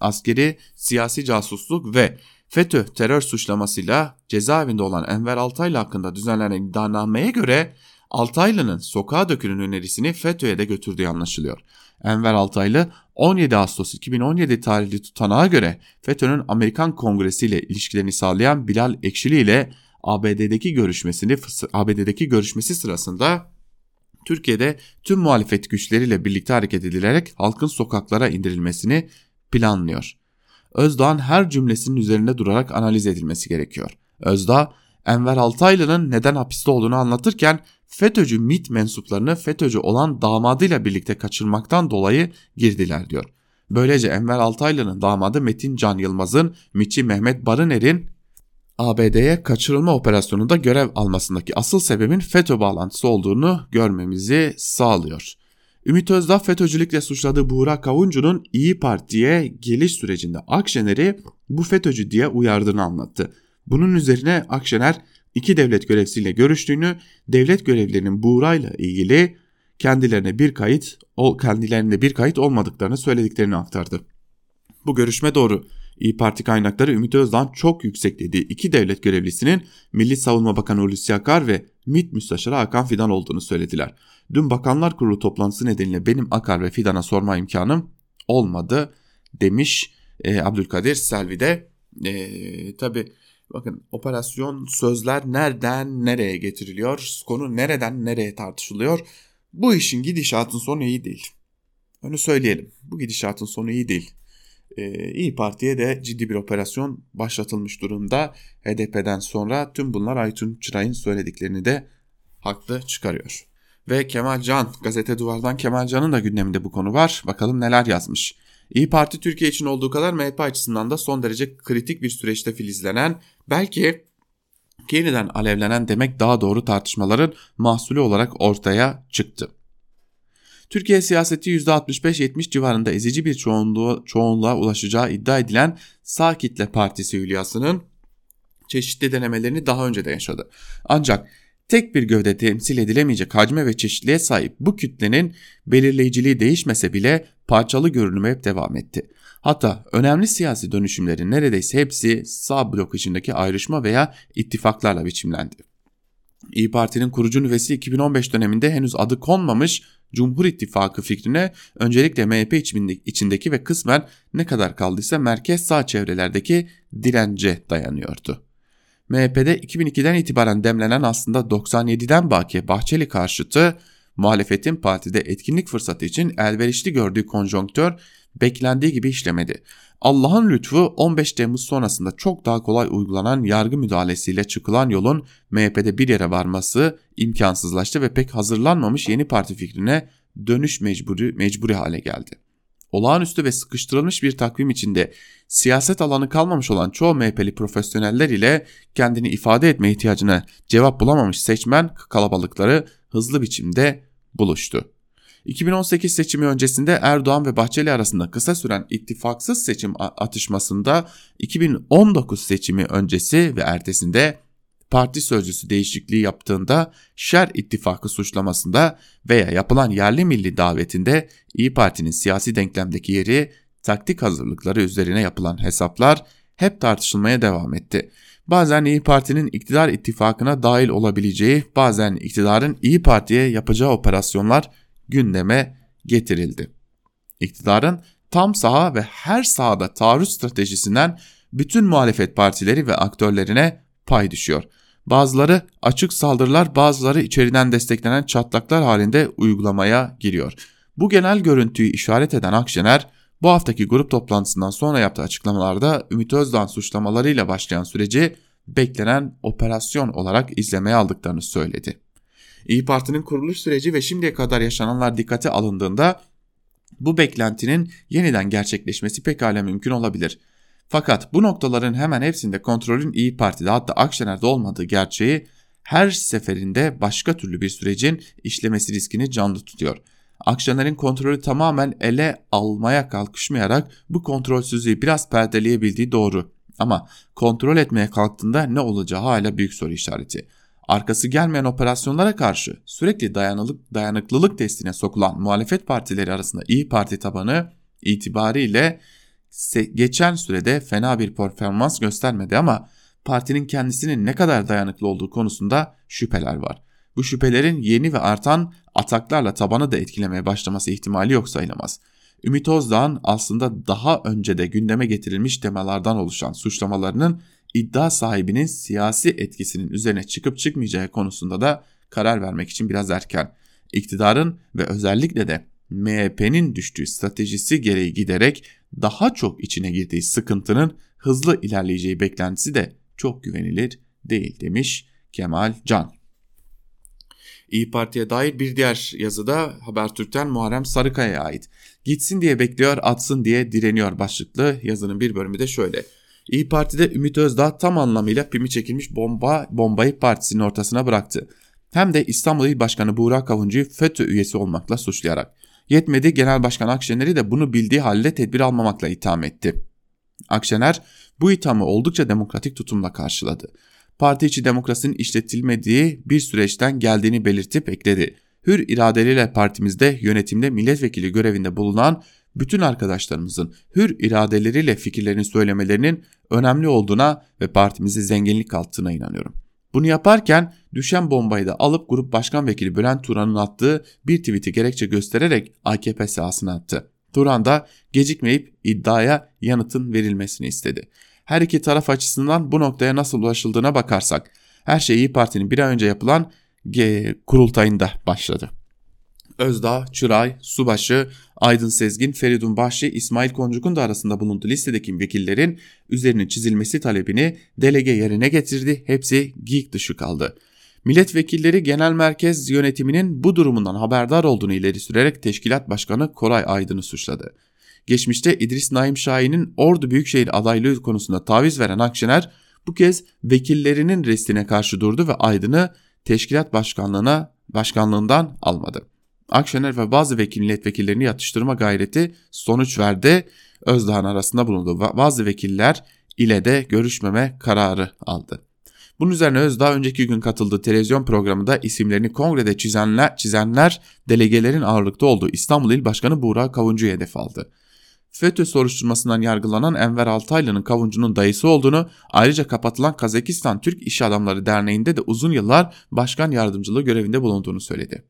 S2: Askeri, siyasi casusluk ve FETÖ terör suçlamasıyla cezaevinde olan Enver Altaylı hakkında düzenlenen iddianameye göre Altaylı'nın sokağa dökülün önerisini FETÖ'ye de götürdüğü anlaşılıyor. Enver Altaylı 17 Ağustos 2017 tarihli tutanağa göre FETÖ'nün Amerikan Kongresi ile ilişkilerini sağlayan Bilal Ekşili ile ABD'deki görüşmesini ABD'deki görüşmesi sırasında Türkiye'de tüm muhalefet güçleriyle birlikte hareket edilerek halkın sokaklara indirilmesini planlıyor. Özdağ'ın her cümlesinin üzerinde durarak analiz edilmesi gerekiyor. Özdağ, Enver Altaylı'nın neden hapiste olduğunu anlatırken FETÖ'cü MIT mensuplarını FETÖ'cü olan damadıyla birlikte kaçırmaktan dolayı girdiler diyor. Böylece Enver Altaylı'nın damadı Metin Can Yılmaz'ın MİT'çi Mehmet Barıner'in ABD'ye kaçırılma operasyonunda görev almasındaki asıl sebebin FETÖ bağlantısı olduğunu görmemizi sağlıyor. Ümit Özdağ FETÖ'cülükle suçladığı Buğra Kavuncu'nun İyi Parti'ye geliş sürecinde Akşener'i bu FETÖ'cü diye uyardığını anlattı. Bunun üzerine Akşener iki devlet görevlisiyle görüştüğünü, devlet görevlilerinin Buğra'yla ilgili kendilerine bir kayıt, o kendilerinde bir kayıt olmadıklarını söylediklerini aktardı. Bu görüşme doğru. İyi Parti kaynakları Ümit Özdağ'ın çok yüksek dediği iki devlet görevlisinin Milli Savunma Bakanı Hulusi Akar ve MİT Müsteşarı Hakan Fidan olduğunu söylediler. Dün Bakanlar Kurulu toplantısı nedeniyle benim Akar ve Fidan'a sorma imkanım olmadı demiş e, Abdülkadir Selvi de. E, Tabi bakın operasyon sözler nereden nereye getiriliyor, konu nereden nereye tartışılıyor. Bu işin gidişatın sonu iyi değil. Onu söyleyelim. Bu gidişatın sonu iyi değil. Ee, İyi Parti'ye de ciddi bir operasyon başlatılmış durumda. HDP'den sonra tüm bunlar Aytun Çıray'ın söylediklerini de haklı çıkarıyor. Ve Kemal Can, gazete duvardan Kemal Can'ın da gündeminde bu konu var. Bakalım neler yazmış. İyi Parti Türkiye için olduğu kadar MHP açısından da son derece kritik bir süreçte filizlenen, belki yeniden alevlenen demek daha doğru tartışmaların mahsulü olarak ortaya çıktı. Türkiye siyaseti %65-70 civarında ezici bir çoğunluğa, çoğunluğa ulaşacağı iddia edilen Sağ Kitle Partisi hülyasının çeşitli denemelerini daha önce de yaşadı. Ancak tek bir gövde temsil edilemeyecek hacme ve çeşitliğe sahip bu kütlenin belirleyiciliği değişmese bile parçalı görünümü hep devam etti. Hatta önemli siyasi dönüşümlerin neredeyse hepsi sağ blok içindeki ayrışma veya ittifaklarla biçimlendi. İyi Parti'nin kurucu nüvesi 2015 döneminde henüz adı konmamış Cumhur İttifakı fikrine öncelikle MHP içindeki ve kısmen ne kadar kaldıysa merkez sağ çevrelerdeki dirence dayanıyordu. MHP'de 2002'den itibaren demlenen aslında 97'den baki Bahçeli karşıtı muhalefetin partide etkinlik fırsatı için elverişli gördüğü konjonktör beklendiği gibi işlemedi. Allah'ın lütfu 15 Temmuz sonrasında çok daha kolay uygulanan yargı müdahalesiyle çıkılan yolun MHP'de bir yere varması imkansızlaştı ve pek hazırlanmamış yeni parti fikrine dönüş mecburi, mecburi hale geldi. Olağanüstü ve sıkıştırılmış bir takvim içinde siyaset alanı kalmamış olan çoğu MHP'li profesyoneller ile kendini ifade etme ihtiyacına cevap bulamamış seçmen kalabalıkları hızlı biçimde buluştu. 2018 seçimi öncesinde Erdoğan ve Bahçeli arasında kısa süren ittifaksız seçim atışmasında 2019 seçimi öncesi ve ertesinde parti sözcüsü değişikliği yaptığında şer ittifakı suçlamasında veya yapılan yerli milli davetinde İyi Parti'nin siyasi denklemdeki yeri taktik hazırlıkları üzerine yapılan hesaplar hep tartışılmaya devam etti. Bazen İyi Parti'nin iktidar ittifakına dahil olabileceği, bazen iktidarın İyi Parti'ye yapacağı operasyonlar gündeme getirildi. İktidarın tam saha ve her sahada taarruz stratejisinden bütün muhalefet partileri ve aktörlerine pay düşüyor. Bazıları açık saldırılar, bazıları içeriden desteklenen çatlaklar halinde uygulamaya giriyor. Bu genel görüntüyü işaret eden Akşener, bu haftaki grup toplantısından sonra yaptığı açıklamalarda Ümit Özdağ suçlamalarıyla başlayan süreci beklenen operasyon olarak izlemeye aldıklarını söyledi. İyi Parti'nin kuruluş süreci ve şimdiye kadar yaşananlar dikkate alındığında bu beklentinin yeniden gerçekleşmesi pekala mümkün olabilir. Fakat bu noktaların hemen hepsinde kontrolün İyi Parti'de hatta Akşener'de olmadığı gerçeği her seferinde başka türlü bir sürecin işlemesi riskini canlı tutuyor. Akşener'in kontrolü tamamen ele almaya kalkışmayarak bu kontrolsüzlüğü biraz perdeleyebildiği doğru. Ama kontrol etmeye kalktığında ne olacağı hala büyük soru işareti arkası gelmeyen operasyonlara karşı sürekli dayanılık, dayanıklılık testine sokulan muhalefet partileri arasında İyi Parti tabanı itibariyle geçen sürede fena bir performans göstermedi ama partinin kendisinin ne kadar dayanıklı olduğu konusunda şüpheler var. Bu şüphelerin yeni ve artan ataklarla tabanı da etkilemeye başlaması ihtimali yok sayılamaz. Ümit Özdağ'ın aslında daha önce de gündeme getirilmiş temalardan oluşan suçlamalarının iddia sahibinin siyasi etkisinin üzerine çıkıp çıkmayacağı konusunda da karar vermek için biraz erken. İktidarın ve özellikle de MHP'nin düştüğü stratejisi gereği giderek daha çok içine girdiği sıkıntının hızlı ilerleyeceği beklentisi de çok güvenilir değil demiş Kemal Can. İyi Parti'ye dair bir diğer yazıda Habertürk'ten Muharrem Sarıkaya'ya ait. Gitsin diye bekliyor, atsın diye direniyor başlıklı yazının bir bölümü de şöyle. İyi Parti'de Ümit Özdağ tam anlamıyla pimi çekilmiş bomba bombayı partisinin ortasına bıraktı. Hem de İstanbul İl Başkanı Buğra Kavuncu'yu FETÖ üyesi olmakla suçlayarak. Yetmedi Genel Başkan Akşener'i de bunu bildiği halde tedbir almamakla itham etti. Akşener bu ithamı oldukça demokratik tutumla karşıladı. Parti içi demokrasinin işletilmediği bir süreçten geldiğini belirtip ekledi. Hür iradeleriyle partimizde yönetimde milletvekili görevinde bulunan bütün arkadaşlarımızın hür iradeleriyle fikirlerini söylemelerinin önemli olduğuna ve partimize zenginlik kattığına inanıyorum. Bunu yaparken düşen bombayı da alıp Grup Başkan Vekili Bülent Turan'ın attığı bir tweet'i gerekçe göstererek AKP sahasına attı. Turan da gecikmeyip iddiaya yanıtın verilmesini istedi. Her iki taraf açısından bu noktaya nasıl ulaşıldığına bakarsak her şey İyi Parti'nin bir ay önce yapılan kurultayında başladı. Özdağ, Çıray, Subaşı, Aydın Sezgin, Feridun Bahşi, İsmail Koncuk'un da arasında bulunduğu listedeki vekillerin üzerine çizilmesi talebini delege yerine getirdi. Hepsi giyik dışı kaldı. Milletvekilleri genel merkez yönetiminin bu durumundan haberdar olduğunu ileri sürerek teşkilat başkanı Koray Aydın'ı suçladı. Geçmişte İdris Naim Şahin'in Ordu Büyükşehir adaylığı konusunda taviz veren Akşener bu kez vekillerinin restine karşı durdu ve Aydın'ı teşkilat başkanlığına başkanlığından almadı. Akşener ve bazı vekil milletvekillerini yatıştırma gayreti sonuç verdi. Özdağ'ın arasında bulundu. Bazı vekiller ile de görüşmeme kararı aldı. Bunun üzerine Özdağ önceki gün katıldığı televizyon programında isimlerini kongrede çizenler, çizenler delegelerin ağırlıkta olduğu İstanbul İl Başkanı Buğra Kavuncu'yu hedef aldı. FETÖ soruşturmasından yargılanan Enver Altaylı'nın Kavuncu'nun dayısı olduğunu ayrıca kapatılan Kazakistan Türk İş Adamları Derneği'nde de uzun yıllar başkan yardımcılığı görevinde bulunduğunu söyledi.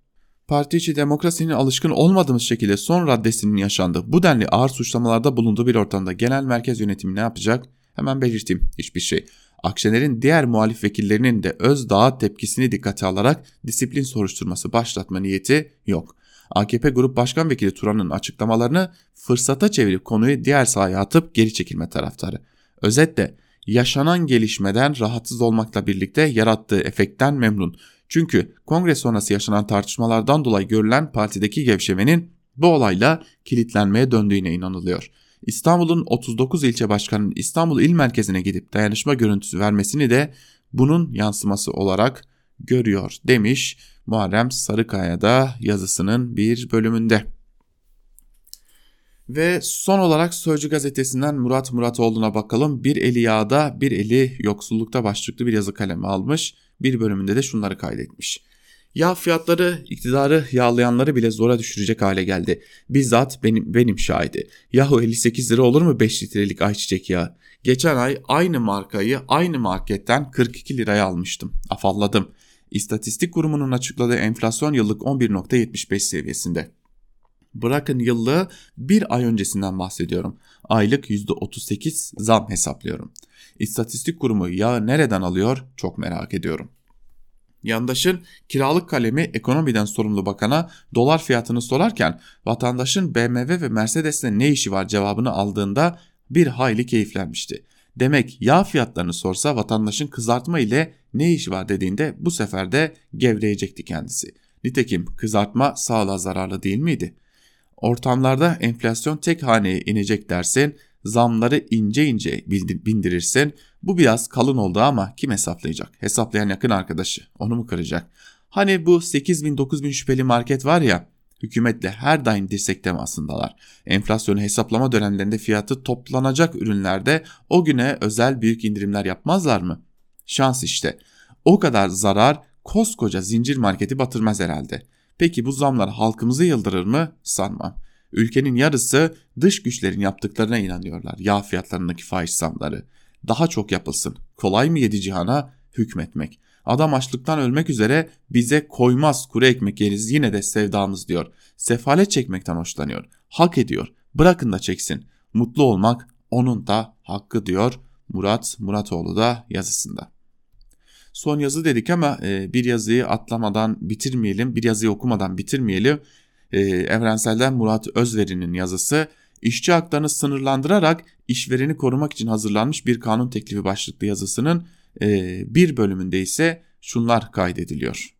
S2: Parti içi demokrasinin alışkın olmadığımız şekilde son raddesinin yaşandığı bu denli ağır suçlamalarda bulunduğu bir ortamda genel merkez yönetimi ne yapacak? Hemen belirteyim hiçbir şey. Akşener'in diğer muhalif vekillerinin de Özdağ tepkisini dikkate alarak disiplin soruşturması başlatma niyeti yok. AKP Grup Başkan Vekili Turan'ın açıklamalarını fırsata çevirip konuyu diğer sahaya atıp geri çekilme taraftarı. Özetle yaşanan gelişmeden rahatsız olmakla birlikte yarattığı efektten memnun. Çünkü kongre sonrası yaşanan tartışmalardan dolayı görülen partideki gevşemenin bu olayla kilitlenmeye döndüğüne inanılıyor. İstanbul'un 39 ilçe başkanının İstanbul il merkezine gidip dayanışma görüntüsü vermesini de bunun yansıması olarak görüyor demiş Muharrem Sarıkaya'da yazısının bir bölümünde. Ve son olarak Sözcü gazetesinden Murat Muratoğlu'na bakalım. Bir eli yağda bir eli yoksullukta başlıklı bir yazı kalemi almış. Bir bölümünde de şunları kaydetmiş. Yağ fiyatları iktidarı yağlayanları bile zora düşürecek hale geldi. Bizzat benim, benim şahidi. Yahu 58 lira olur mu 5 litrelik ayçiçek yağı? Geçen ay aynı markayı aynı marketten 42 liraya almıştım. Afalladım. İstatistik Kurumu'nun açıkladığı enflasyon yıllık 11.75 seviyesinde. Bırakın yıllığı bir ay öncesinden bahsediyorum. Aylık %38 zam hesaplıyorum. İstatistik Kurumu yağı nereden alıyor çok merak ediyorum. Yandaşın kiralık kalemi ekonomiden sorumlu bakana dolar fiyatını sorarken vatandaşın BMW ve Mercedes'le ne işi var cevabını aldığında bir hayli keyiflenmişti. Demek yağ fiyatlarını sorsa vatandaşın kızartma ile ne işi var dediğinde bu sefer de gevreyecekti kendisi. Nitekim kızartma sağlığa zararlı değil miydi? Ortamlarda enflasyon tek haneye inecek dersin, zamları ince ince bindirirsin. Bu biraz kalın oldu ama kim hesaplayacak? Hesaplayan yakın arkadaşı. Onu mu kıracak? Hani bu 8000-9000 şüpheli market var ya hükümetle her daim dirsek temasındalar. Enflasyonu hesaplama dönemlerinde fiyatı toplanacak ürünlerde o güne özel büyük indirimler yapmazlar mı? Şans işte. O kadar zarar koskoca zincir marketi batırmaz herhalde. Peki bu zamlar halkımızı yıldırır mı? Sanmam. Ülkenin yarısı dış güçlerin yaptıklarına inanıyorlar. Yağ fiyatlarındaki faiz zamları. Daha çok yapılsın. Kolay mı yedi cihana? Hükmetmek. Adam açlıktan ölmek üzere bize koymaz kuru ekmek yeriz yine de sevdamız diyor. Sefalet çekmekten hoşlanıyor. Hak ediyor. Bırakın da çeksin. Mutlu olmak onun da hakkı diyor Murat Muratoğlu da yazısında. Son yazı dedik ama e, bir yazıyı atlamadan bitirmeyelim, bir yazıyı okumadan bitirmeyelim. E, Evrensel'den Murat Özveri'nin yazısı işçi haklarını sınırlandırarak işvereni korumak için hazırlanmış bir kanun teklifi başlıklı yazısının e, bir bölümünde ise şunlar kaydediliyor.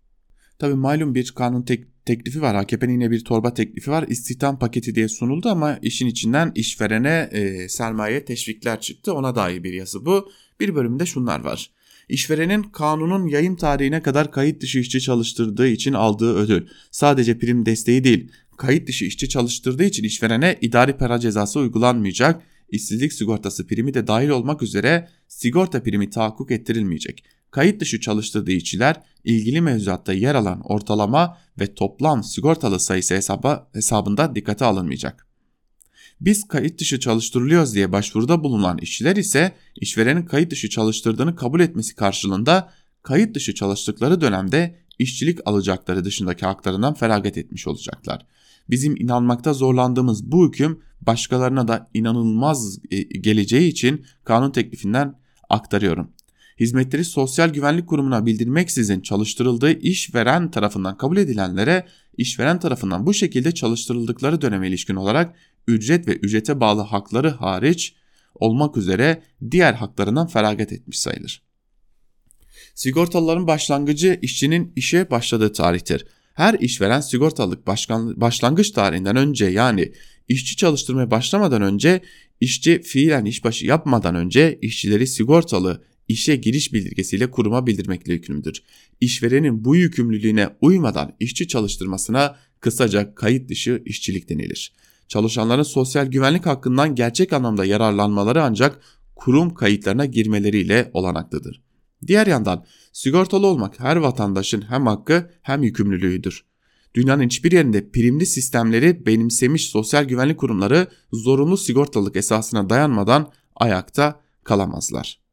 S2: Tabi malum bir kanun tek, teklifi var. AKP'nin yine bir torba teklifi var. İstihdam paketi diye sunuldu ama işin içinden işverene e, sermaye teşvikler çıktı. Ona dair bir yazı bu. Bir bölümde şunlar var. İşverenin kanunun yayım tarihine kadar kayıt dışı işçi çalıştırdığı için aldığı ödül. Sadece prim desteği değil, kayıt dışı işçi çalıştırdığı için işverene idari para cezası uygulanmayacak, işsizlik sigortası primi de dahil olmak üzere sigorta primi tahakkuk ettirilmeyecek. Kayıt dışı çalıştırdığı işçiler ilgili mevzuatta yer alan ortalama ve toplam sigortalı sayısı hesaba, hesabında dikkate alınmayacak. Biz kayıt dışı çalıştırılıyoruz diye başvuruda bulunan işçiler ise işverenin kayıt dışı çalıştırdığını kabul etmesi karşılığında kayıt dışı çalıştıkları dönemde işçilik alacakları dışındaki haklarından feragat etmiş olacaklar. Bizim inanmakta zorlandığımız bu hüküm başkalarına da inanılmaz e, geleceği için kanun teklifinden aktarıyorum. Hizmetleri Sosyal Güvenlik Kurumu'na bildirmeksizin çalıştırıldığı işveren tarafından kabul edilenlere işveren tarafından bu şekilde çalıştırıldıkları döneme ilişkin olarak ücret ve ücrete bağlı hakları hariç olmak üzere diğer haklarından feragat etmiş sayılır. Sigortalıların başlangıcı işçinin işe başladığı tarihtir. Her işveren sigortalılık başkan, başlangıç tarihinden önce yani işçi çalıştırmaya başlamadan önce işçi fiilen işbaşı yapmadan önce işçileri sigortalı işe giriş bildirgesiyle kuruma bildirmekle yükümlüdür. İşverenin bu yükümlülüğüne uymadan işçi çalıştırmasına kısaca kayıt dışı işçilik denilir. Çalışanların sosyal güvenlik hakkından gerçek anlamda yararlanmaları ancak kurum kayıtlarına girmeleriyle olanaklıdır. Diğer yandan sigortalı olmak her vatandaşın hem hakkı hem yükümlülüğüdür. Dünyanın hiçbir yerinde primli sistemleri benimsemiş sosyal güvenlik kurumları zorunlu sigortalılık esasına dayanmadan ayakta kalamazlar.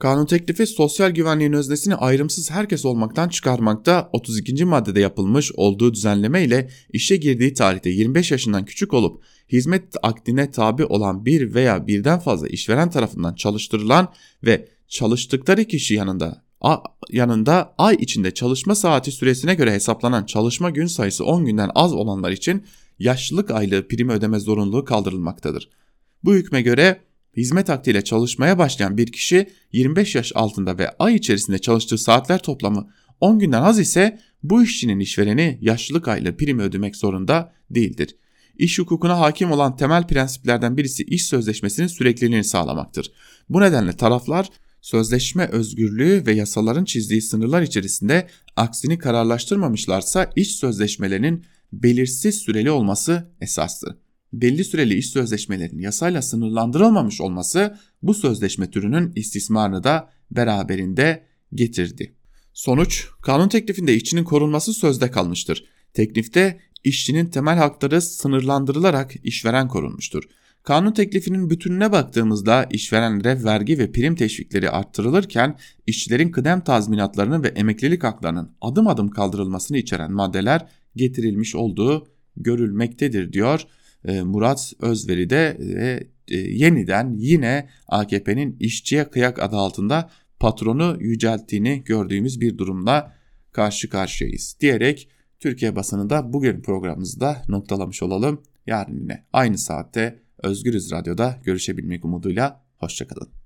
S2: Kanun teklifi sosyal güvenliğin öznesini ayrımsız herkes olmaktan çıkarmakta 32. maddede yapılmış olduğu düzenleme ile işe girdiği tarihte 25 yaşından küçük olup hizmet akdine tabi olan bir veya birden fazla işveren tarafından çalıştırılan ve çalıştıkları kişi yanında yanında ay içinde çalışma saati süresine göre hesaplanan çalışma gün sayısı 10 günden az olanlar için yaşlılık aylığı primi ödeme zorunluluğu kaldırılmaktadır. Bu hükme göre hizmet aktiyle çalışmaya başlayan bir kişi 25 yaş altında ve ay içerisinde çalıştığı saatler toplamı 10 günden az ise bu işçinin işvereni yaşlılık aylığı primi ödemek zorunda değildir. İş hukukuna hakim olan temel prensiplerden birisi iş sözleşmesinin sürekliliğini sağlamaktır. Bu nedenle taraflar sözleşme özgürlüğü ve yasaların çizdiği sınırlar içerisinde aksini kararlaştırmamışlarsa iş sözleşmelerinin belirsiz süreli olması esastır. Belli süreli iş sözleşmelerinin yasayla sınırlandırılmamış olması bu sözleşme türünün istismarını da beraberinde getirdi. Sonuç, kanun teklifinde işçinin korunması sözde kalmıştır. Teklifte işçinin temel hakları sınırlandırılarak işveren korunmuştur. Kanun teklifinin bütününe baktığımızda işverenlere vergi ve prim teşvikleri arttırılırken işçilerin kıdem tazminatlarının ve emeklilik haklarının adım adım kaldırılmasını içeren maddeler getirilmiş olduğu görülmektedir diyor Murat Özveri de ve e, yeniden yine AKP'nin işçiye kıyak adı altında patronu yücelttiğini gördüğümüz bir durumla karşı karşıyayız diyerek Türkiye basınında bugün programımızı da noktalamış olalım. Yarın yine aynı saatte Özgürüz Radyo'da görüşebilmek umuduyla hoşçakalın.